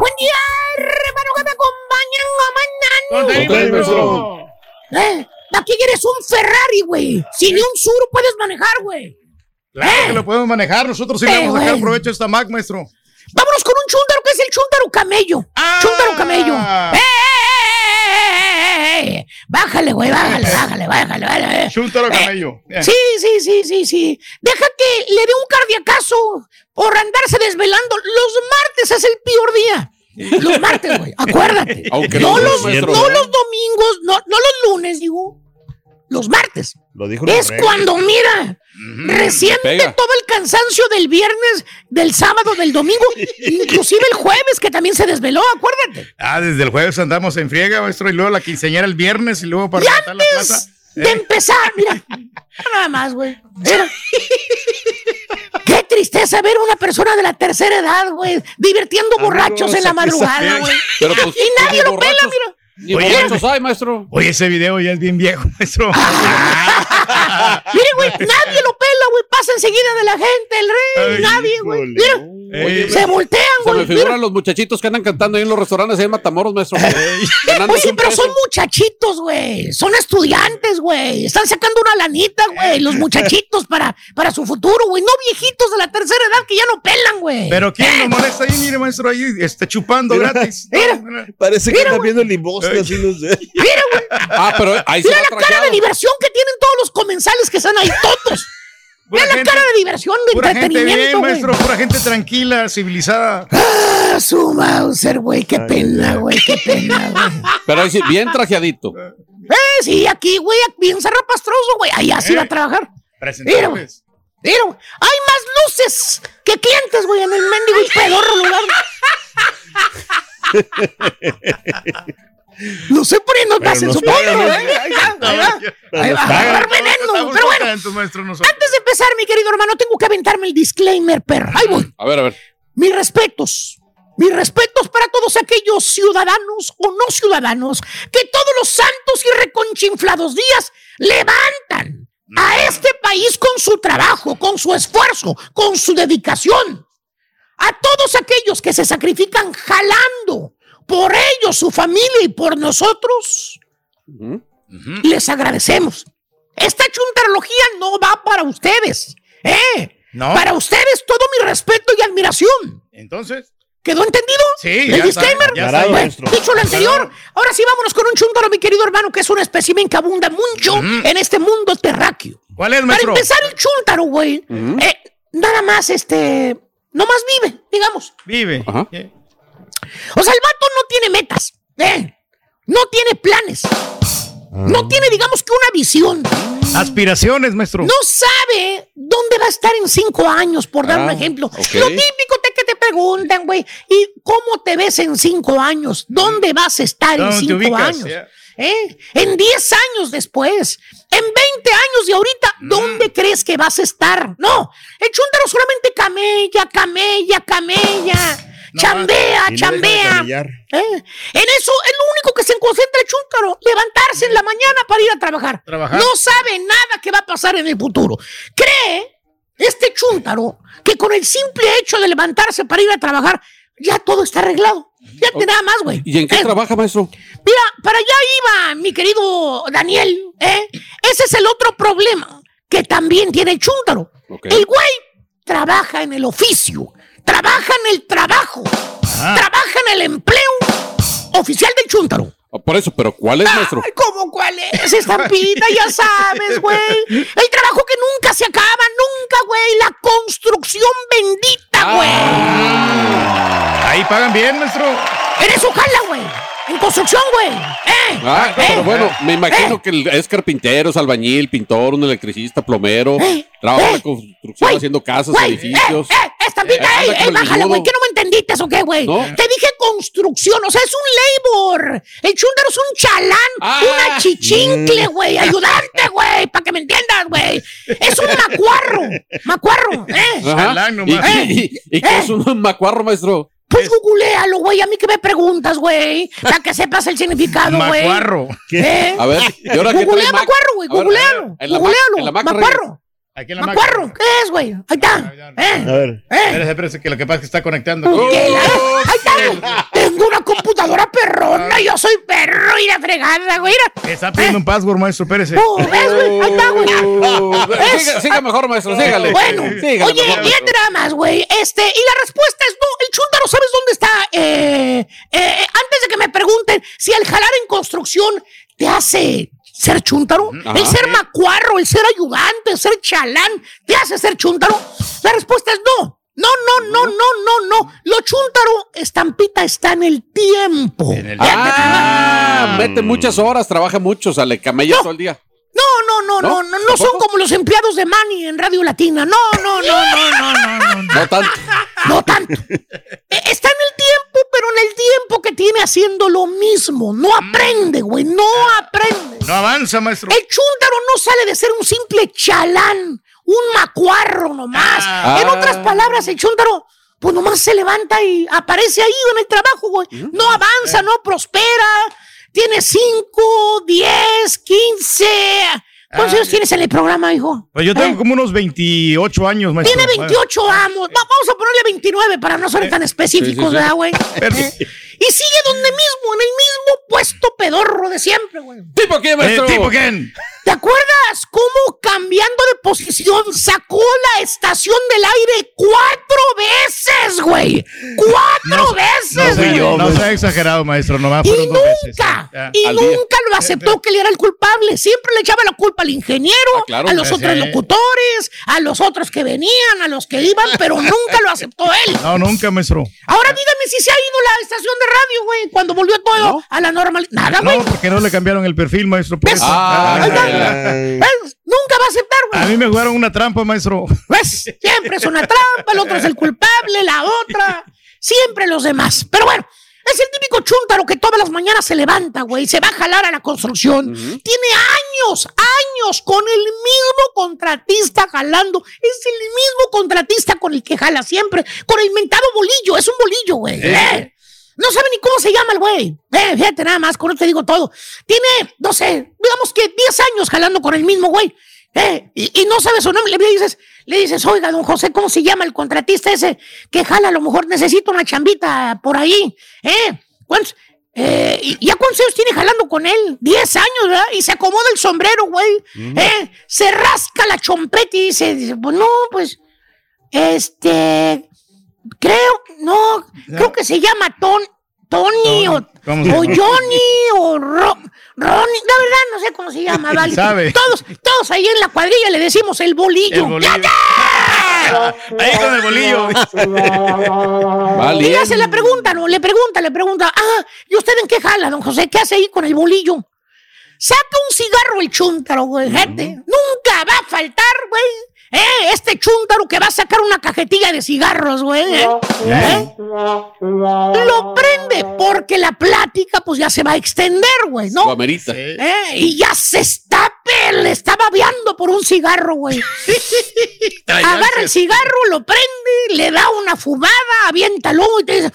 Buen día, hermano, que me acompañan a ¿Dónde Otra vez, maestro? ¿Eh? Aquí quieres un Ferrari, güey. Si ni un sur puedes manejar, güey. Claro que lo podemos manejar. Nosotros sí le Eh, vamos a sacar provecho a esta Mac, maestro. Vámonos con un chúntaro que es el chúntaro camello. Chúntaro camello. Ah. ¡Eh, eh, eh, eh, eh! Bájale, güey, bájale, bájale, bájale, bájale. Chúntaro Eh, camello. Eh. Sí, sí, sí, sí, sí. Deja que le dé un cardiacazo por andarse desvelando. Los martes es el peor día. Los martes, güey. Acuérdate. [LAUGHS] Aunque no, los, maestro. no los domingos, no, no los lunes, digo. Los martes. Lo dijo Es cuando, mira, resiente pega. todo el cansancio del viernes, del sábado, del domingo, [LAUGHS] inclusive el jueves que también se desveló, acuérdate. Ah, desde el jueves andamos en friega, maestro, y luego la quinceañera el viernes y luego para Y la plaza. antes de empezar, [LAUGHS] mira, nada más, güey. Mira. [LAUGHS] Qué tristeza ver a una persona de la tercera edad, güey, divirtiendo borrachos en la madrugada, güey. Pues, Y nadie lo pela, mira. Ni Oye, borrachos hay, maestro. Oye, ese video ya es bien viejo, maestro. Mire, güey, nadie lo pela, güey. Pasa enseguida de la gente, el rey. Ay, nadie, güey. Mira, Ey, se voltean, Se me güey. figuran los muchachitos que andan cantando ahí en los restaurantes ahí en Matamoros, maestro. Oye, pero peso. son muchachitos, güey. Son estudiantes, güey. Están sacando una lanita, güey. Los muchachitos para, para su futuro, güey. No viejitos de la tercera edad que ya no pelan, güey. Pero ¿quién lo molesta ahí? Mire, maestro, ahí está chupando Mira. gratis. Mira. Parece que Mira, está güey. viendo limosna, así no sé. Mira, güey. Ah, pero ahí Mira la cara de diversión que tienen todos los comensales que están ahí, todos. Pura Mira la gente- cara de diversión, de Pura gente bien, entretenimiento, güey. maestro, pura gente tranquila, civilizada. Ah, su Mauser, güey. Qué pena, güey. Qué pena, güey. Pero ahí sí, bien trajeadito. Eh, sí, aquí, güey, bien zarrapastroso, güey. Allá sí Eh. va a trabajar. Mira, güey. Presentables. Mira, güey. Hay más luces que clientes, güey, en el mendigo y pedorro lugar. [LAUGHS] No sé por qué no Pero hacen nos su güey. ¿no? Ahí va, veneno, pero bueno. Antes de empezar, mi querido hermano, tengo que aventarme el disclaimer, perro. Ahí voy. A ver, a ver. Mis respetos. Mis respetos para todos aquellos ciudadanos o no ciudadanos que todos los santos y reconchinflados días levantan a este país con su trabajo, con su esfuerzo, con su dedicación. A todos aquellos que se sacrifican jalando por ellos, su familia y por nosotros, Ujú. les agradecemos. Esta chuntarología no va para ustedes. ¿eh? ¿No? Para ustedes todo mi respeto y admiración. Entonces, ¿Quedó entendido? Sí, ¿El ya está, disclaimer? ya está, Bueno, dicho lo anterior, ahora sí vámonos con un chúntaro, mi querido hermano, que es un espécimen que abunda mucho en este mundo terráqueo. ¿cuál es, Para maestro? empezar, el chúntaro, güey, eh, nada más, este, no más vive, digamos. Vive. Ajá. O sea, el vato no tiene metas, ¿eh? No tiene planes. No tiene, digamos que una visión. Aspiraciones, maestro. No sabe dónde va a estar en cinco años, por dar un Ah, ejemplo. Lo típico te, que te preguntan, güey, ¿y cómo te ves en cinco años? ¿Dónde vas a estar en ¿Dónde te cinco ubicas? años? ¿Eh? En 10 años después, en 20 años de ahorita, Mm. ¿dónde crees que vas a estar? No, el chúntaro solamente camella, camella, camella. Chambea, Y no deja de chambea. ¿eh? En eso es lo único que se concentra el chúntaro, levantarse en la mañana para ir a trabajar. Trabajar. No sabe nada que va a pasar en el futuro. Cree este chúntaro que con el simple hecho de levantarse para ir a trabajar, ya todo está arreglado. Ya te nada más, güey. ¿Y en qué Eh, trabaja, maestro? Mira, para allá iba mi querido Daniel, ¿eh? Ese es el otro problema que también tiene el chúntaro. El güey trabaja en el oficio, trabaja en el trabajo, trabaja en el empleo oficial del chúntaro. Ah, Por eso, pero ¿cuál es, maestro? Ay, ¿Cómo cuál es? Estampida, ya sabes, güey. El trabajo que nunca se acaba, nunca, güey. La construcción bendita, güey. Ahí pagan bien, maestro. En eso jala, güey. En construcción, güey. ¿Eh? Ah, pero ¿Eh? bueno, me imagino ¿Eh? que el- es carpintero, es albañil, pintor, un electricista, plomero, trabaja en la construcción, haciendo casas, Güey, edificios. Eh, eh, Eh, eh, eh, el bájale, güey. ¿Qué no me entendiste o qué, güey? ¿No? Te dije construcción, o sea, es un labor. El chúndaro es un chalán, Ah. una chichincle, güey, ayudante, güey, para que me entiendas, güey. Es un macuarro, macuarro, ¿eh? ¿Y, nomás. y- y qué es un macuarro, maestro? Pues googlealo, güey. A mí que me preguntas, güey. Para que sepas el significado, güey. Macuarro. ¿Eh? A ver, ¿y ahora qué Googlea macuarro, güey. Googlealo. Googlealo. en la Mac Macuarro. Aquí en la Macuarro. máquina. ¿Qué es, güey? Ahí está. ¿Eh? A ver. ¿Eh? Espérese, espérese, que lo que pasa es que está conectando. ¿Qué la- Ahí está. Tengo una computadora perrona. Yo soy perro y la fregada, güey. Está pidiendo un password, maestro, espérese. Oh, ¿Ves, güey? Ahí está, güey. Oh, siga, siga mejor, maestro, sígale. Bueno, Sígale oye, mejor, nada más, güey. Este, y la respuesta es no. El chúntaro, ¿sabes dónde está? Eh, eh, antes de que me pregunten si el jalar en construcción te hace ser chúntaro, Ajá. el ser macuarro, el ser ayudante, el ser chalán, te hace ser chúntaro. La respuesta es no. No, no, no, no, no, no. Lo chúntaro, estampita, está en el tiempo. En el- Ah, mete muchas horas, trabaja mucho, sale camella todo el día. No, no, no, no, ¿No? no, no, son como los empleados de Manny en Radio Latina. No, no, no, no, no, no, no. no. Tanto. No tanto. Eh, Está en el tiempo, pero en el tiempo que tiene haciendo lo mismo. No aprende, güey. No aprende. No avanza, maestro. El chúntaro no sale de ser un simple chalán, un macuarro nomás. Ah. En otras palabras, el chúntaro, pues nomás se levanta y aparece ahí en el trabajo, güey. No avanza, no prospera. Tiene 5, 10, 15. ¿Cuántos Ah, años tienes en el programa, hijo? Pues yo tengo ¿Eh? como unos 28 años, maestro. Tiene 28 amos. Va- vamos a ponerle 29 para no ser tan específicos, sí, sí. ¿verdad, güey? [LAUGHS] ¿Eh? Y sigue donde mismo, en el mismo puesto pedorro de siempre, güey. ¿Tipo Eh, maestro? ¿Tipo quién? ¿Te acuerdas cómo cambiando posición sacó la estación del aire cuatro veces, güey? ¡Cuatro No veces, sé, güey! no sea exagerado, maestro. Nomás Y veces. nunca, Ah. y día. nunca lo aceptó que él era el culpable. Siempre le echaba la culpa al ingeniero, Ah, claro. a los Sí. otros locutores, a los otros que venían, a los que iban, pero nunca lo aceptó él. No, nunca, maestro. Ahora dígame si se ha ido la estación de radio, güey, cuando volvió todo ¿No? a la normalidad. Nada, güey. No, porque no le cambiaron el perfil, maestro. Por eso. Ah. Nunca va a aceptar, güey. A mí me jugaron una trampa, maestro. ¿Ves? Siempre es una trampa, el otro es el culpable, la otra, siempre los demás. Pero bueno, es el típico chúntaro que todas las mañanas se levanta, güey, se va a jalar a la construcción. Tiene años, años con el mismo contratista jalando. Es el mismo contratista con el que jala siempre, con el mentado bolillo, es un bolillo, güey. ¿eh? No sabe ni cómo se llama el güey. Eh, fíjate nada más, con eso te digo todo. Tiene, no sé, digamos que 10 años jalando con el mismo güey. Eh, y, y no sabe su nombre. Le dices, le dices, oiga, don José, ¿cómo se llama el contratista ese que jala? A lo mejor necesito una chambita por ahí. ¿Eh? ¿Cuántos? Eh, ¿y ¿Ya cuántos años tiene jalando con él? 10 años, ¿verdad? Y se acomoda el sombrero, güey. ¿Eh? Se rasca la chompeta y dice, dice, pues no, pues, este, creo, no, creo que se llama Ton, Tony o, ¿Cómo se o? Johnny o Ro- Ronnie, la verdad no sé cómo se llama, [LAUGHS] ¿vale? ¿Sabe? Todos, todos ahí en la cuadrilla le decimos el bolillo. El bolillo. [LAUGHS] Ahí con el bolillo. Vale. Y le hace la pregunta, ¿no? Le pregunta, le pregunta, ah, ¿y usted en qué jala, don José? ¿Qué hace ahí con el bolillo? Saca un cigarro el chúntaro, güey, gente. Nunca va a faltar, güey. ¿Eh? Este chúntaro que va a sacar una cajetilla de cigarros, güey. ¿eh? ¿Eh? Lo prende porque la plática, pues ya se va a extender, güey, ¿no? amerita. ¿Eh? Y ya se está él estaba babeando por un cigarro, güey. [LAUGHS] Agarra el cigarro, lo prende, le da una fumada, avienta el humo y te dice.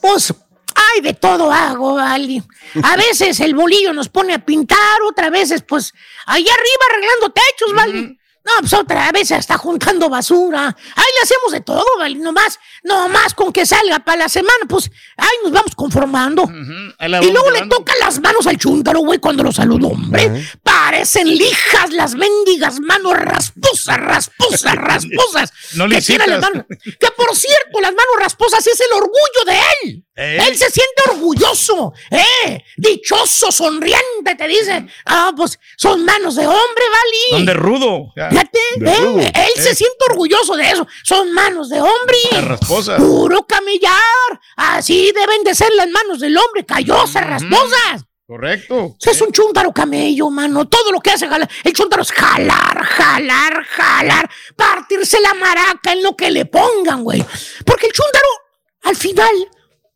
Pues, ay, de todo hago, vale. A [LAUGHS] veces el bolillo nos pone a pintar, otras veces, pues, allá arriba arreglando techos, vale. No, pues otra vez está juntando basura. Ahí le hacemos de todo, ¿vale? Nomás, nomás con que salga para la semana, pues, ahí nos vamos conformando. Y luego le tocan las manos al chúntaro, güey, cuando lo saludo, hombre. Parecen lijas las mendigas manos rasposas, rasposas, [LAUGHS] rasposas. No que las lisitas. manos. Que por cierto, las manos rasposas es el orgullo de él. ¿Eh? Él se siente orgulloso, ¿eh? Dichoso, sonriente, te dice. Ah, pues son manos de hombre, ¿vale? Son de rudo. ya. Fíjate, De ¿eh? rudo. Él se Eh. siente orgulloso de eso. Son manos de hombre. Las rasposas. Puro camellar. Así deben de ser las manos del hombre, callosas, rasposas. Correcto. Es un chúntaro camello, mano. Todo lo que hace jalar. El chúntaro es jalar, jalar, jalar. Partirse la maraca en lo que le pongan, güey. Porque el chúntaro, al final,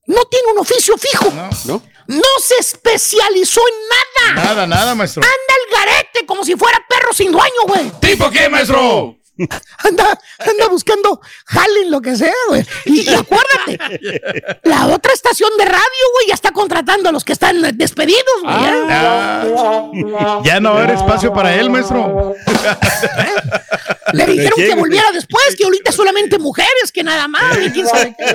no tiene un oficio fijo. ¿No? No se especializó en nada. Nada, nada, maestro. Anda el garete como si fuera perro sin dueño, güey. ¿Tipo qué, maestro? [LAUGHS] Anda, anda buscando jale en lo que sea, güey. Y, y acuérdate, [LAUGHS] la otra estación de radio, güey, ya está contratando a los que están despedidos, güey. Ah, [LAUGHS] ya no va a haber espacio para él, maestro. Le dijeron que volviera después, que ahorita solamente mujeres, que nada más, y quién sabe qué.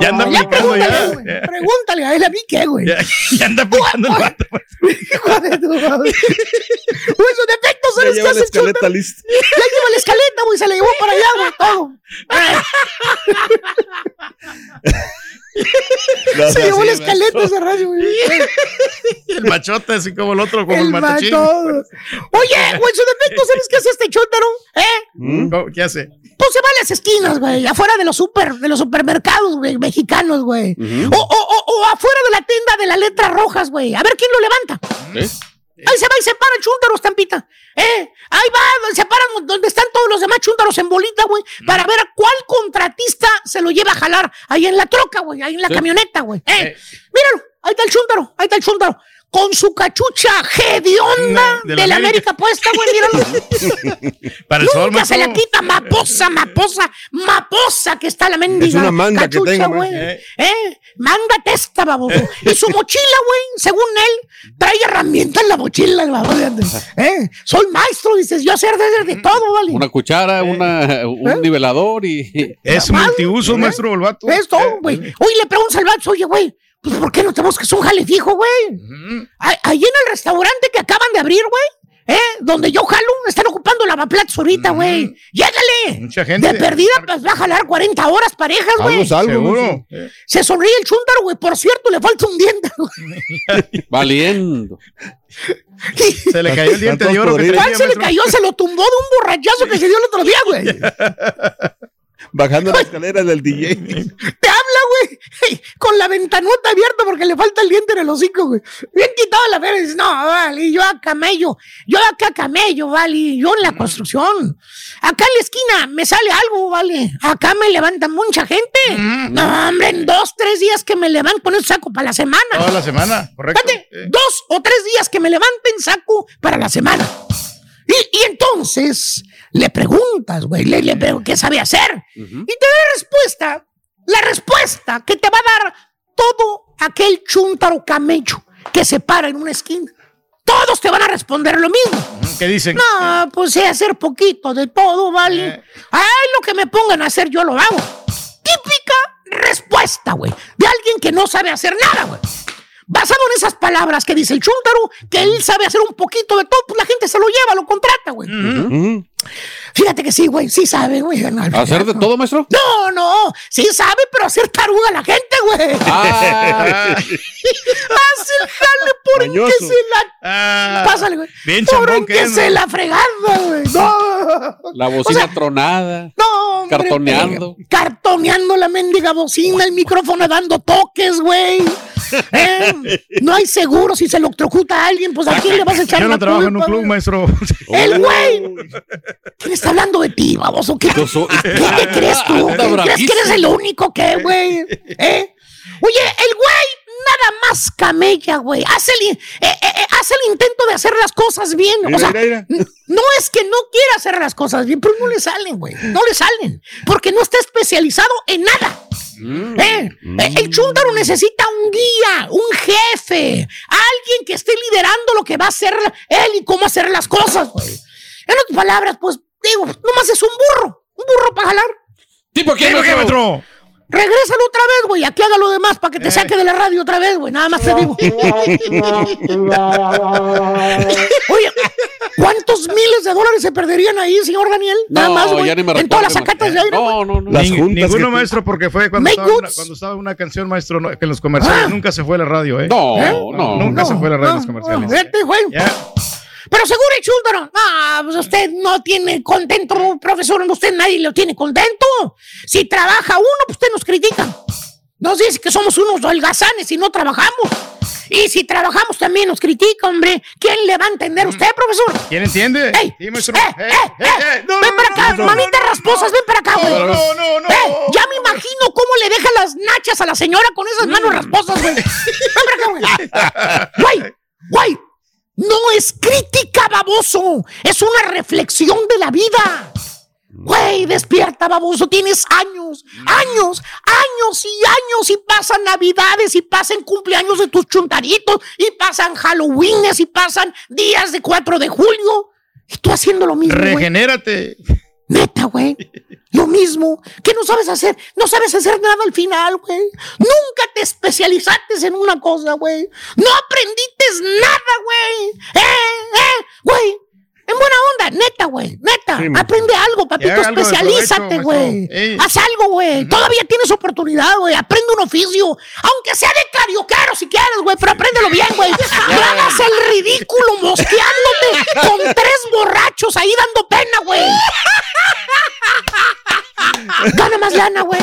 Ya anda Ya aplicando ya. pregúntale, güey, pregúntale a él a mí qué, güey. Ya, ya anda aplicando el vato. Hijo de tu madre. Güey, sus defectos son los que Ya lleva la escaleta, güey, se la llevó para allá, güey, todo. Se llevó la escaleta ese radio, güey. El machote, así como el otro, como el, El matachín. Oye, güey, sus defectos, ¿sabes qué hace este chúntaro? ¿Eh? ¿Cómo- ¿Qué hace? Pues se va a las esquinas, güey, afuera de los super, de los supermercados, güey, mexicanos, güey. o, o, o, o afuera de la tienda de las letras rojas, güey. A ver quién lo levanta. Ahí se va y se para el chúntaro, estampita. Eh, ahí va, se paran donde están todos los demás chúntaros en bolita, güey, para ver a cuál contratista se lo lleva a jalar ahí en la troca, güey, ahí en la Sí. camioneta, güey. Eh, míralo, ahí está el chúntaro, ahí está el chúntaro. Con su cachucha hedionda De de, la la América. América puesta, güey, míralo. [LAUGHS] Para el sol, Nunca se la quita, maposa, maposa, maposa que está la mendiga. Es una manga que cachucha, tenga, güey. eh. Eh, manga testa, baboso. Y su mochila, güey, según él, trae herramientas en la mochila, el baboso. Eh, soy maestro, dices, yo sé hacer de todo, ¿vale? Una cuchara, una, un nivelador y. Es multiuso, maestro, el vato. Es todo, güey. Oye, le preguntas al vato, oye, güey, pues ¿por qué no te buscas un jale fijo, güey? Ahí ahí en el restaurante que acaban de abrir, güey, ¿eh? Donde yo jalo, están ocupando lavaplatos ahorita, güey. Llégale. Mucha gente. De perdida, pues va a jalar 40 horas parejas, güey. algo. Seguro. Se sonríe el chúntaro, güey. Por cierto, le falta un diente, güey. [LAUGHS] Valiendo. Se le cayó el diente de oro que. ¿Cuál se le cayó? Se lo tumbó de un borrachazo que se dio el otro día, güey. [LAUGHS] Bajando la [LAUGHS] escalera del DJ. Te habla, güey. Con la ventanota abierta porque le falta el diente en el hocico, güey. Bien quitado la feria. Dices, no, vale, yo a camello. Yo acá camello, vale. Yo en la construcción. Acá en la esquina me sale algo, vale. Acá me levanta mucha gente. No, hombre, en dos, tres días que me levanten con saco para la semana. Toda la semana, correcto. Eh. dos o tres días que me levanten saco para la semana. Y, y entonces le preguntas, güey, le, le pregun- qué sabe hacer. Y te da respuesta, la respuesta que te va a dar todo aquel chúntaro camello que se para en una esquina. Todos te van a responder lo mismo. ¿Qué dicen? No, pues sé hacer poquito de todo, ¿vale? Eh. Ay, lo que me pongan a hacer yo lo hago. Típica respuesta, güey, de alguien que no sabe hacer nada, güey. Basado en esas palabras que dice el chúntaro, que él sabe hacer un poquito de todo, pues la gente se lo lleva, lo contrata, güey. Fíjate que sí, güey, sí sabe, güey. ¿Hacer de todo, maestro? No, no, sí sabe, pero hacer taruga a la gente, güey. Ah. [LAUGHS] Hace el jale por Mañoso. que se la... Ah, Pásale, güey. Bien Por en que se la fregada, güey. No. La bocina O sea, tronada. No, hombre, Cartoneando. güey. Cartoneando la mendiga bocina, el micrófono dando toques, güey. [LAUGHS] Eh, No hay seguro si se electrocuta a alguien, pues a quién le vas a echar Yo la no trabajo en un culpa, club, güey? maestro. El güey. ¿Quién está hablando de ti, baboso? ¿Qué, ¿Qué te crees tú? ¿Crees que eres el único que, güey? ¿Eh? Oye, el güey nada más camella, güey. Haz el, eh, eh, haz el intento de hacer las cosas bien. O sea, mira, mira. n- no es que no quiera hacer las cosas bien, pero no le salen, güey. No le salen. Porque no está especializado en nada. Eh, eh, el chúntaro necesita un guía, un jefe, alguien que esté liderando lo que va a hacer él y cómo hacer las cosas, güey. En otras palabras, pues, digo, nomás es un burro, un burro para jalar. ¿Tipo ¿Qué kilómetro? Regrésalo otra vez, güey, aquí haga lo demás para que te saque de la radio otra vez, güey, nada más te digo. [LAUGHS] Oye, ¿cuántos miles de dólares se perderían ahí, señor Daniel? Nada No, más, güey, ya ni me en todas las sacatas de aire, güey. No, no, no. Las juntas ninguno, maestro, porque fue cuando estaba, una, cuando estaba una canción, maestro, no, que en los comerciales nunca se fue la radio, ¿eh? No, ¿Eh? no. Nunca se fue la radio en los No, comerciales. vete, güey. Pero seguro chúntaro. Ah, pues usted no tiene contento, profesor. Usted nadie lo tiene contento. Si trabaja uno, pues usted nos critica. Nos dice que somos unos holgazanes y no trabajamos. Y si trabajamos también nos critica, hombre. ¿Quién le va a entender usted, profesor? ¿Quién entiende? ¡Ey! Sí, maestro. ¡Eh, Eh, eh, no, ven no, para acá, no, mamitas rasposas, ven para acá, güey. No, no, no, no. Ya me imagino cómo le deja las nachas a la señora con esas manos rasposas, güey. Ven para acá, güey. [LAUGHS] Güey, güey. No es crítica, baboso. Es una reflexión de la vida. Güey, despierta, baboso. Tienes años, años, años y años. Y pasan navidades, y pasan cumpleaños de tus chuntaritos, y pasan Halloweenes, y pasan días de 4 de julio. Y tú haciendo lo mismo, güey. Neta, güey. Lo mismo. que no sabes hacer? No sabes hacer nada al final, güey. Nunca te especializaste en una cosa, güey. No aprendiste nada, güey. Eh, eh, güey. En buena onda, neta, güey. Neta. Sí. Aprende algo, papito. algo Especialízate, güey. Haz algo, güey. Todavía tienes oportunidad, güey. Aprende un oficio. Aunque sea de carioquero si quieres, güey. Pero apréndelo bien, güey. [LAUGHS] No hagas el ridículo mosqueándote con tres borrachos ahí dando pena, güey. [LAUGHS] Gana más lana, güey.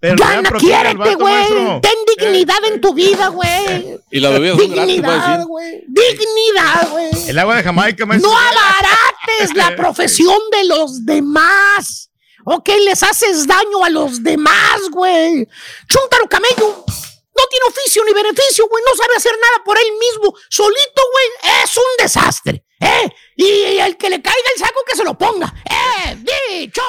Pero Gana, quiérete, güey. Ten dignidad en tu vida, güey. Y la bebida Dignidad, güey. Dignidad, güey. El agua de Jamaica, maestro. No abarates la [LAUGHS] profesión de los demás. Ok, les haces daño a los demás, güey. Chúntaro camello. No tiene oficio ni beneficio, güey. No sabe hacer nada por él mismo. Solito, güey, es un desastre. ¿Eh? Y el que le caiga el saco, que se lo ponga. ¡Eh! ¡Dicho!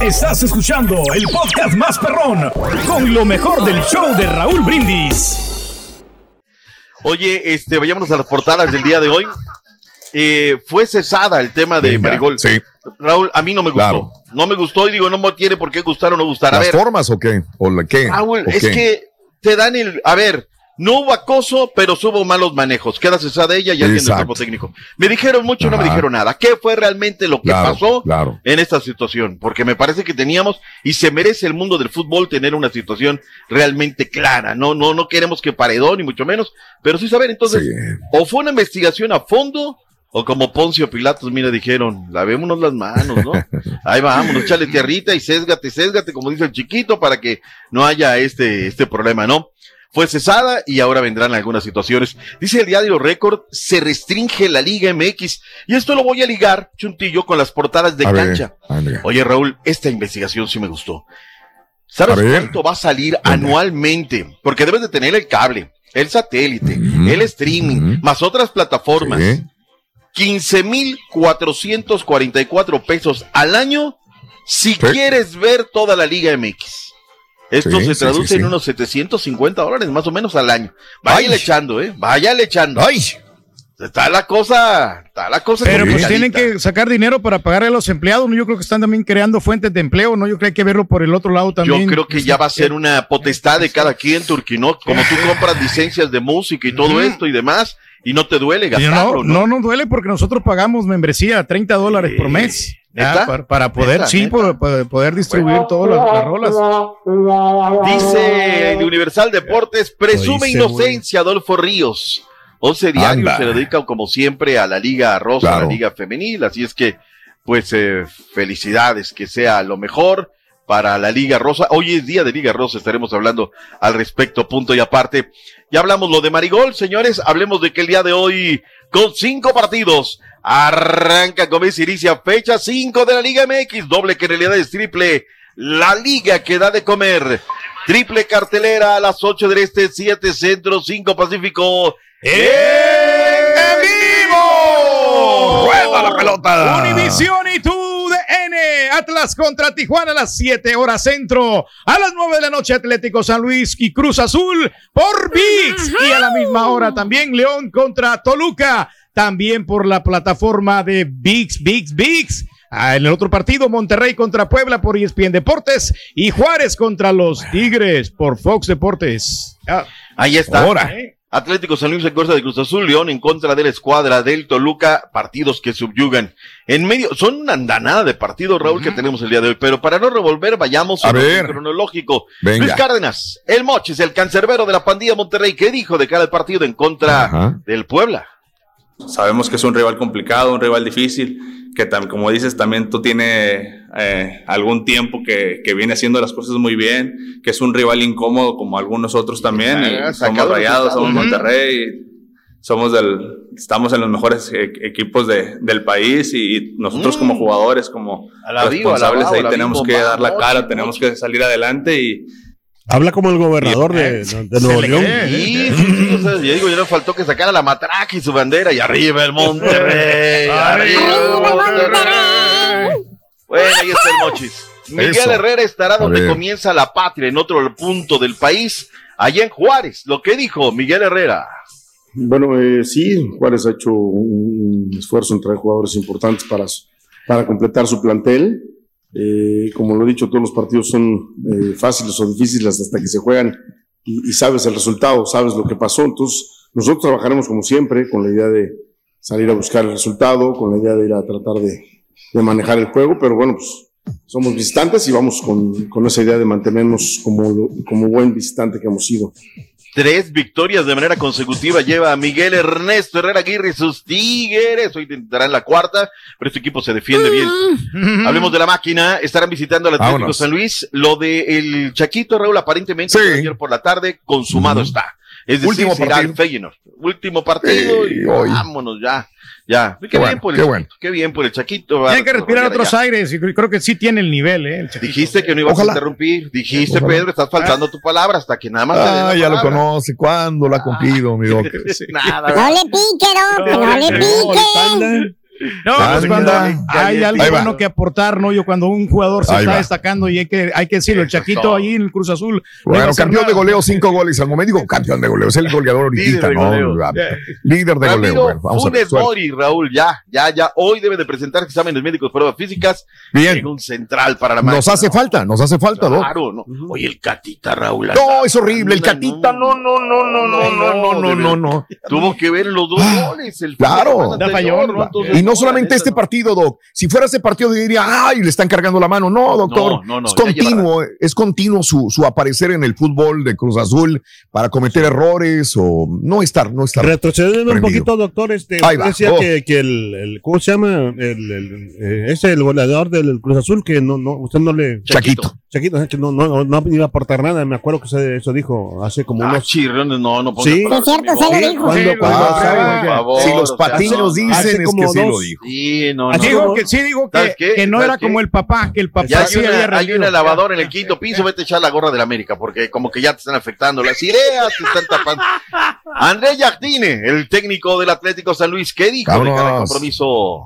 Estás escuchando el podcast más perrón con lo mejor del show de Raúl Brindis. Oye, este, vayámonos a las portadas del día de hoy. Eh, fue cesada el tema de Venga, Marigol. sí. Raúl, a mí no me gustó. Claro. No me gustó y digo, no me tiene por qué gustar o no gustar. A ¿Las ver, formas o qué? ¿O la qué? Raúl, ¿O es qué? que te dan el. A ver, no hubo acoso, pero hubo malos manejos. Queda cesada ella y alguien del cuerpo técnico. Me dijeron mucho, no me dijeron nada. ¿Qué fue realmente lo que Claro, pasó claro. en esta situación? Porque me parece que teníamos y se merece el mundo del fútbol tener una situación realmente clara. No, no, no queremos que paredón ni mucho menos, pero sí saber. Entonces, Sí. o fue una investigación a fondo. O como Poncio Pilatos, mira, dijeron, lavémonos las manos, ¿no? [LAUGHS] Ahí vámonos, échale tierrita y sésgate, sésgate, como dice el chiquito, para que no haya este, este problema, ¿no? Fue cesada y ahora vendrán algunas situaciones. Dice el diario Récord, se restringe la Liga MX. Y esto lo voy a ligar, Chuntillo, con las portadas de A cancha. Oye, Raúl, esta investigación sí me gustó. ¿Sabes cuánto va a salir anualmente? Porque debes de tener el cable, el satélite, el streaming, más otras plataformas. Sí. 15,444 pesos al año si quieres ver toda la Liga MX. Esto Sí, se sí, traduce sí, en unos 750 dólares más o menos al año. Váyale echando, ¿eh? Váyale echando. ¡Ay! Está la cosa, está la cosa. Pero pues tienen que sacar dinero para pagar a los empleados, ¿no? Yo creo que están también creando fuentes de empleo, ¿no? Yo creo que hay que verlo por el otro lado también. Yo creo que ya va a ser una potestad de cada quien, Turki, ¿no? Como tú [LAUGHS] compras licencias de música y todo esto y demás, y no te duele gastarlo, no, no nos duele porque nosotros pagamos membresía 30 dólares por mes. para, para poder, ¿Neta? sí, ¿Neta? por- para poder distribuir todas las, las rolas. Dice el Universal Deportes, presume Dice, inocencia Adolfo Ríos. 11 diarios Anda. se dedican como siempre a la Liga Rosa, a la Liga Femenil, así es que, pues, eh, felicidades, que sea lo mejor para la Liga Rosa. Hoy es día de Liga Rosa, estaremos hablando al respecto, punto y aparte. Ya hablamos lo de Marigol, señores, hablemos de que el día de hoy, con cinco partidos, arranca Gómez Iricia, fecha 5 de la Liga MX, doble que en realidad es triple. la liga que da de comer. Triple cartelera a las 8 del este, 7 centro, 5 pacífico. ¡En vivo! ¡Rueda la pelota! Univisión y DN. Atlas contra Tijuana a las 7 horas centro. A las 9 de la noche Atlético San Luis y Cruz Azul por VIX. Y a la misma hora también León contra Toluca. También por la plataforma de VIX, VIX, VIX. Ah, en el otro partido, Monterrey contra Puebla por ESPN Deportes y Juárez contra los Tigres por Fox Deportes. Ah, Ahí está. Ahora. Atlético San Luis en contra de Cruz Azul, León en contra de la escuadra del Toluca, partidos que subyugan. En medio, son una andanada de partidos, Raúl, que tenemos el día de hoy, pero para no revolver, vayamos A ver. cronológico. Venga. Luis Cárdenas, el Mochis, el cancerbero de la pandilla Monterrey, ¿qué dijo de cara al partido en contra del Puebla? Sabemos que es un rival complicado, un rival difícil, que tam- como dices, también tú tienes eh, algún tiempo que, que viene haciendo las cosas muy bien, que es un rival incómodo como algunos otros también. y Ah, somos rayados, somos. Monterrey, somos del, estamos en los mejores e- equipos de- del país y, y nosotros como jugadores, como A la viva, a la responsables, ahí la tenemos viva, que dar la cara, tenemos que salir adelante y Habla como el gobernador de, de Nuevo León. Sí, sí, sí, o sea, yo digo, ya no faltó que sacara la matraca y su bandera y arriba el Monterrey, [LAUGHS] arriba el Monterrey. Bueno, ahí está el Mochis. Miguel Eso. Herrera estará donde comienza la patria, en otro punto del país, allá en Juárez. Lo que dijo Miguel Herrera. Bueno, eh, sí, Juárez ha hecho un, esfuerzo en traer jugadores importantes para, para completar su plantel. Eh, como lo he dicho, todos los partidos son eh, fáciles o difíciles hasta que se juegan y, sabes el resultado, sabes lo que pasó. Entonces, nosotros trabajaremos como siempre con la idea de salir a buscar el resultado, con la idea de ir a tratar de, manejar el juego, pero bueno, pues somos visitantes y vamos con, esa idea de mantenernos como, como buen visitante que hemos sido. Tres victorias de manera consecutiva lleva a Miguel Ernesto Herrera Aguirre y sus Tigres. Hoy intentarán la cuarta, pero este equipo se defiende bien. Hablemos de la máquina. Estarán visitando al Atlético Vámonos. San Luis. Lo de el Chaquito Raúl, aparentemente, ayer por la tarde, consumado está. Es decir, Último partido. el Feyenoord. Último partido y hoy. vámonos ya. Ya. Qué, Qué bien bueno, por el qué Chaquito, bueno. Qué bien por el Chaquito. Tiene que respirar otros ya. aires y cre- creo que sí tiene el nivel, ¿eh? el. Dijiste que no ibas Ojalá. a interrumpir. Dijiste, Ojalá. Pedro, estás faltando tu palabra hasta que nada más Ah, ya lo conoce. ¿Cuándo lo ha cumplido, mi [LAUGHS] doc? [LAUGHS] Nada. No le pique, no, que no le pique. No, Ah, pues cuando mira. hay algo Ahí va. bueno que aportar, ¿no? Yo cuando un jugador se Ahí está va. destacando y hay que, hay que decirlo, el Chaquito ahí en el Cruz Azul. no Bueno, campeón de goleo, cinco goles al momento. Digo, campeón de goleo, es el goleador Líder ahorita, de ¿no? goleo. Ah, Líder de goleo. Bueno, vamos. Funes. Mori, Raúl, ya, ya, ya. Hoy debe de presentar exámenes médicos, pruebas físicas. Bien. En un central para la Nos hace falta, nos hace falta, Doc. Claro, no. Oye, el Catita, Raúl. No, es horrible. El Catita, no, no, no, no, no, no, no, no, no. Tuvo que ver los dos goles. El Claro. ¿no? Entonces, Y no la solamente este partido, Doc. Si fuera ese partido, diría, ay, le están cargando la mano. No, doctor. No, no, no, es continuo, es continuo su, su aparecer en el fútbol de Cruz Azul para cometer errores o no estar, no estar. Retrocediendo un poquito, doctor, este, Ahí va. decía Oh. que, que el, el- ¿cómo se llama? El, el, eh, ese, el goleador del Cruz Azul, que no, no, usted no le... Chaquito. Chaquito, que no, no, no iba a aportar nada, me acuerdo que se- eso dijo hace como Ah, unos... chirriones, no, no ponga Sí. cierto, dijo. Cuando, Sí, cuando lo- estaba- por favor, si los o sea, patiños no, dicen, hace es como que sí lo dos- dijo. Sí, no, no. digo que, sí, digo ¿Sabes que, que no ¿Sabes era qué? como el papá, que el papá Ya sí hay había una, hay rendido. una lavadora en el quinto piso, vete a echar la gorra del América, porque como que ya te están afectando, las ideas te están tapando. André Jardine, el técnico del Atlético San Luis, ¿qué dijo de cada compromiso?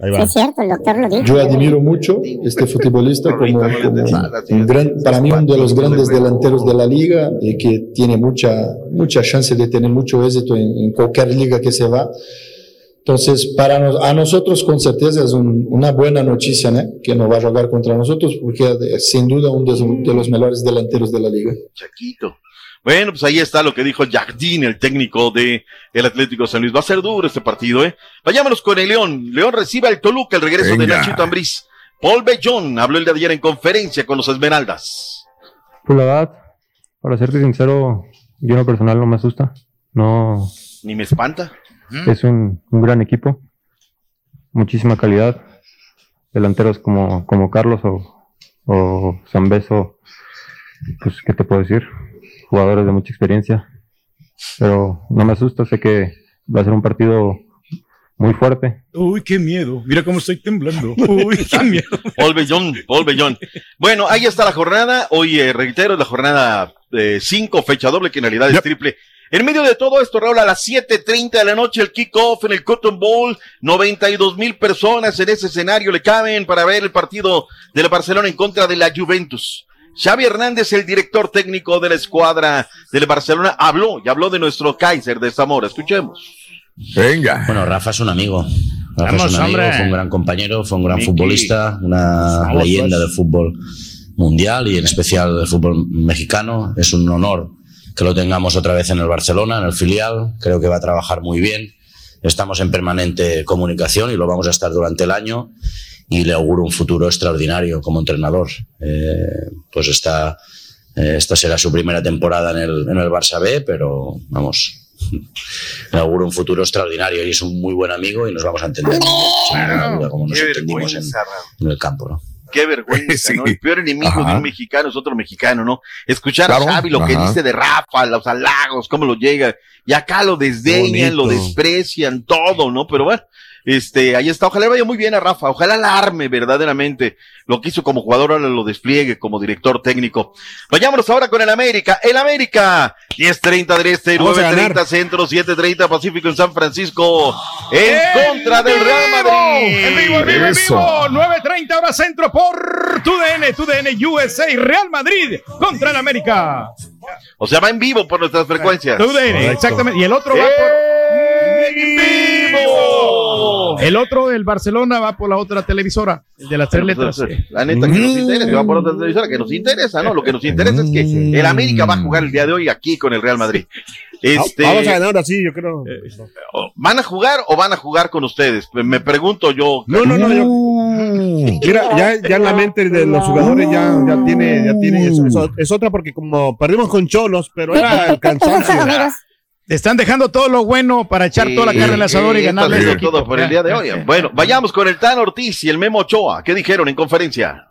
Ahí Sí, va. es cierto, el doctor lo dijo. Yo admiro mucho este futbolista como, como un gran, para mí uno de los grandes delanteros de la liga y que tiene mucha, mucha chance de tener mucho éxito en, en cualquier liga que se va. Entonces, para nos- a nosotros con certeza es un- una buena noticia ¿no? que no va a jugar contra nosotros porque es sin duda uno de, de los mejores delanteros de la liga. Chaquito. Bueno, pues ahí está lo que dijo Jardine, el técnico de el Atlético San Luis. Va a ser duro este partido, ¿eh? Vayámonos con el León. León recibe al Toluca, el regreso de. Nachito Ambriz. Paul Bellón habló el de ayer en conferencia con los Esmeraldas. Pues la verdad, para serte sincero, yo en lo personal no me asusta. No, Ni me espanta. Es un, un gran equipo, muchísima calidad. Delanteros como, como Carlos o, o Zambeso, pues, ¿qué te puedo decir? Jugadores de mucha experiencia. Pero no me asusta, sé que va a ser un partido muy fuerte. Uy, qué miedo. Mira cómo estoy temblando. Uy, qué [LAUGHS] miedo. Paul Bellón, Paul Bellón. Bueno, ahí está la jornada. Hoy, eh, reitero, la jornada 5, fecha doble, que en realidad es triple. En medio de todo esto, Raúl, a las 7.30 de la noche, el kickoff en el Cotton Bowl. 92 mil personas en ese escenario le caben para ver el partido de la Barcelona en contra de la Juventus. Xavi Hernández, el director técnico de la escuadra del Barcelona, habló y habló de nuestro Kaiser de Zamora. Escuchemos. Venga. Bueno, Rafa es un amigo. Rafa Vamos, es un amigo, hombre. fue un gran compañero, fue un gran futbolista, una Vamos, leyenda pues. del fútbol mundial y en especial del fútbol mexicano. Es un honor que lo tengamos otra vez en el Barcelona, en el filial. Creo que va a trabajar muy bien. Estamos en permanente comunicación y lo vamos a estar durante el año y le auguro un futuro extraordinario como entrenador. Eh, pues esta, eh, esta será su primera temporada en el, en el Barça B, pero vamos, [LAUGHS] le auguro un futuro extraordinario y es un muy buen amigo y nos vamos a entender sin duda como nos entendimos en, en el campo. ¿no? Qué vergüenza, [LAUGHS] ¿no? El peor enemigo de un mexicano es otro mexicano, ¿no? Escuchar Claro, a Xavi lo que dice de Rafa, los halagos, cómo lo llega. Y acá lo desdeñan, lo desprecian, todo, ¿no? Pero bueno, este, ahí está. Ojalá le vaya muy bien a Rafa. Ojalá la arme verdaderamente. Lo que hizo como jugador, ahora lo despliegue como director técnico. Vayámonos ahora con el América. El América. 10.30 del Este, Vamos a 9.30 ganar. Centro, 7.30 Pacífico en San Francisco. En contra del Real Madrid. En vivo, en vivo, en vivo. 9.30 hora centro por TUDN, TUDN USA, Real Madrid contra el América. O sea, va en vivo por nuestras frecuencias. TUDN, exactamente. Y el otro va por... ¡En vivo! El otro, el Barcelona, va por la otra televisora, el de las tres letras. La neta, que nos interesa, que va por otra televisora, que nos interesa, ¿no? Lo que nos interesa es que el América va a jugar el día de hoy aquí con el Real Madrid. Este, Vamos a ganar ahora sí, yo creo. ¿Van a jugar o van a jugar con ustedes? Me pregunto yo. No, no, no, yo- Mira, ya, ya en la mente de los jugadores ya, ya tiene, ya tiene, es, es- es otra porque como perdimos con Cholos, pero era el cansancio. Te están dejando todo lo bueno para echar toda la carne al asador y ganarle. todo por el día de hoy. Bueno, vayamos con el Tan Ortiz y el Memo Ochoa. ¿Qué dijeron en conferencia?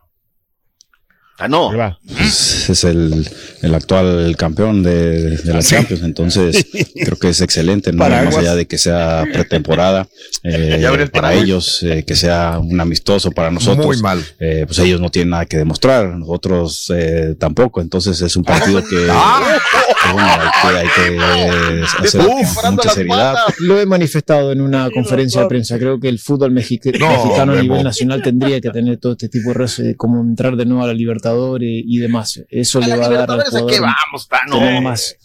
Ah, no. Pues, es el, el actual campeón de, de la Champions, entonces [LAUGHS] creo que es excelente, ¿no? Paraguas. más allá de que sea pretemporada, [LAUGHS] eh, para ellos eh, que sea un amistoso para nosotros. Muy mal. eh, pues ellos no tienen nada que demostrar, nosotros eh, tampoco, entonces es un partido que, [LAUGHS] que, bueno, hay que, hay que, hacer con mucha seriedad. Lo he manifestado en una conferencia de prensa. Creo que el fútbol mexica- No, mexicano a nivel nacional tendría que tener todo este tipo de como entrar de nuevo a la Libertadores y demás. Eso le va a dar más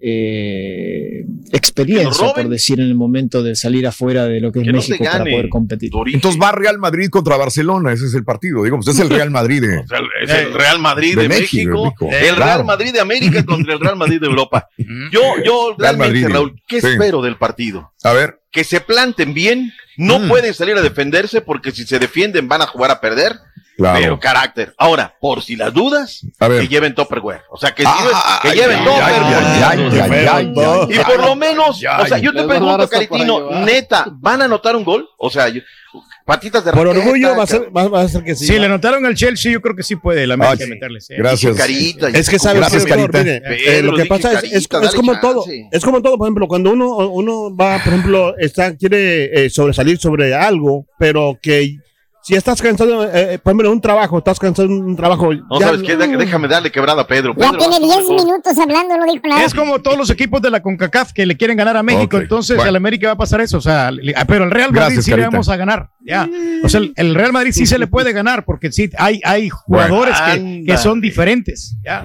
eh, experiencia, por decir, en el momento de salir afuera de lo que es Que no se México para poder competir. Entonces va Real Madrid contra Barcelona, ese es el partido. Digamos, es el Real Madrid. de- [LAUGHS] Es el Real Madrid de, De México, el Claro. Real Madrid de América contra el Real Madrid de Europa. [LAUGHS] Yo, yo Real realmente, Madrid, Raúl, ¿qué sí. espero del partido? A ver. Que se planten bien, no Mm. pueden salir a defenderse porque si se defienden van a jugar a perder. Claro. Pero carácter. Ahora, por si las dudas, A ver. que lleven Topperware. O sea, que, Ah, que ay, lleven Topperware. y por lo menos, o sea, yo te pregunto, Caritino, neta, ¿van a anotar un gol? O sea, yo- patitas de Por raqueta, orgullo va a ser, va, va a ser que sí. Si le anotaron al Chelsea, yo creo que sí puede el América Ay, meterle. sí. gracias. Carita, Es que sabes Gracias, doctor? Carita. Mire, Pero eh, lo que pasa es, es, es como chance. todo, es como todo, por ejemplo, cuando uno, uno va, por ejemplo, está, quiere eh, sobresalir sobre algo, pero que si estás cansado, eh, eh, en un trabajo, estás cansado en un trabajo. No, ya ¿sabes qué? Déjame darle quebrada a Pedro. Ya Pedro, tiene por 10 favor. minutos hablando, no dijo nada. Es como todos los equipos de la CONCACAF que le quieren ganar a México, entonces bueno. al América va a pasar eso, o sea, le- ah, pero al Real Madrid Gracias, sí le vamos a ganar, ya. O sea, el, el Real Madrid sí se le puede ganar porque sí hay hay jugadores que, son diferentes, ya.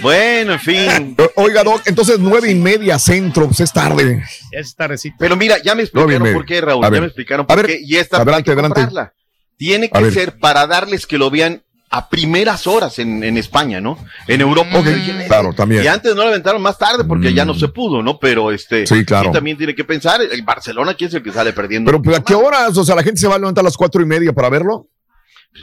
Bueno, en fin. O- Oiga, Doc, entonces nueve y media centro, pues es tarde. Es tardecito. Pero mira, ya me explicaron por qué, Raúl. A Ya ver. me explicaron A por ver, qué. Y esta adelante. Tiene A que ver. ser para darles que lo vean a primeras horas en, en España, ¿no? En Europa. Ok, claro, también. Y antes no la aventaron más tarde porque ya no se pudo, ¿no? Pero este. Sí, claro. también tiene que pensar. El Barcelona, ¿quién es el que sale perdiendo? Pero pues, ¿a qué horas? O sea, la gente se va a levantar a las cuatro y media para verlo.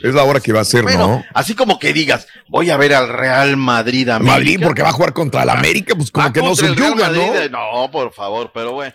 Es la hora que va a ser, Bueno, ¿no? así como que digas, voy a ver al Real Madrid a Madrid, porque va a jugar contra el América, pues como que no se yuga, ¿no? No, por favor, pero bueno.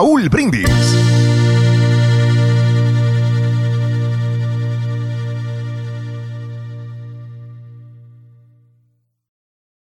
Raúl Brindis.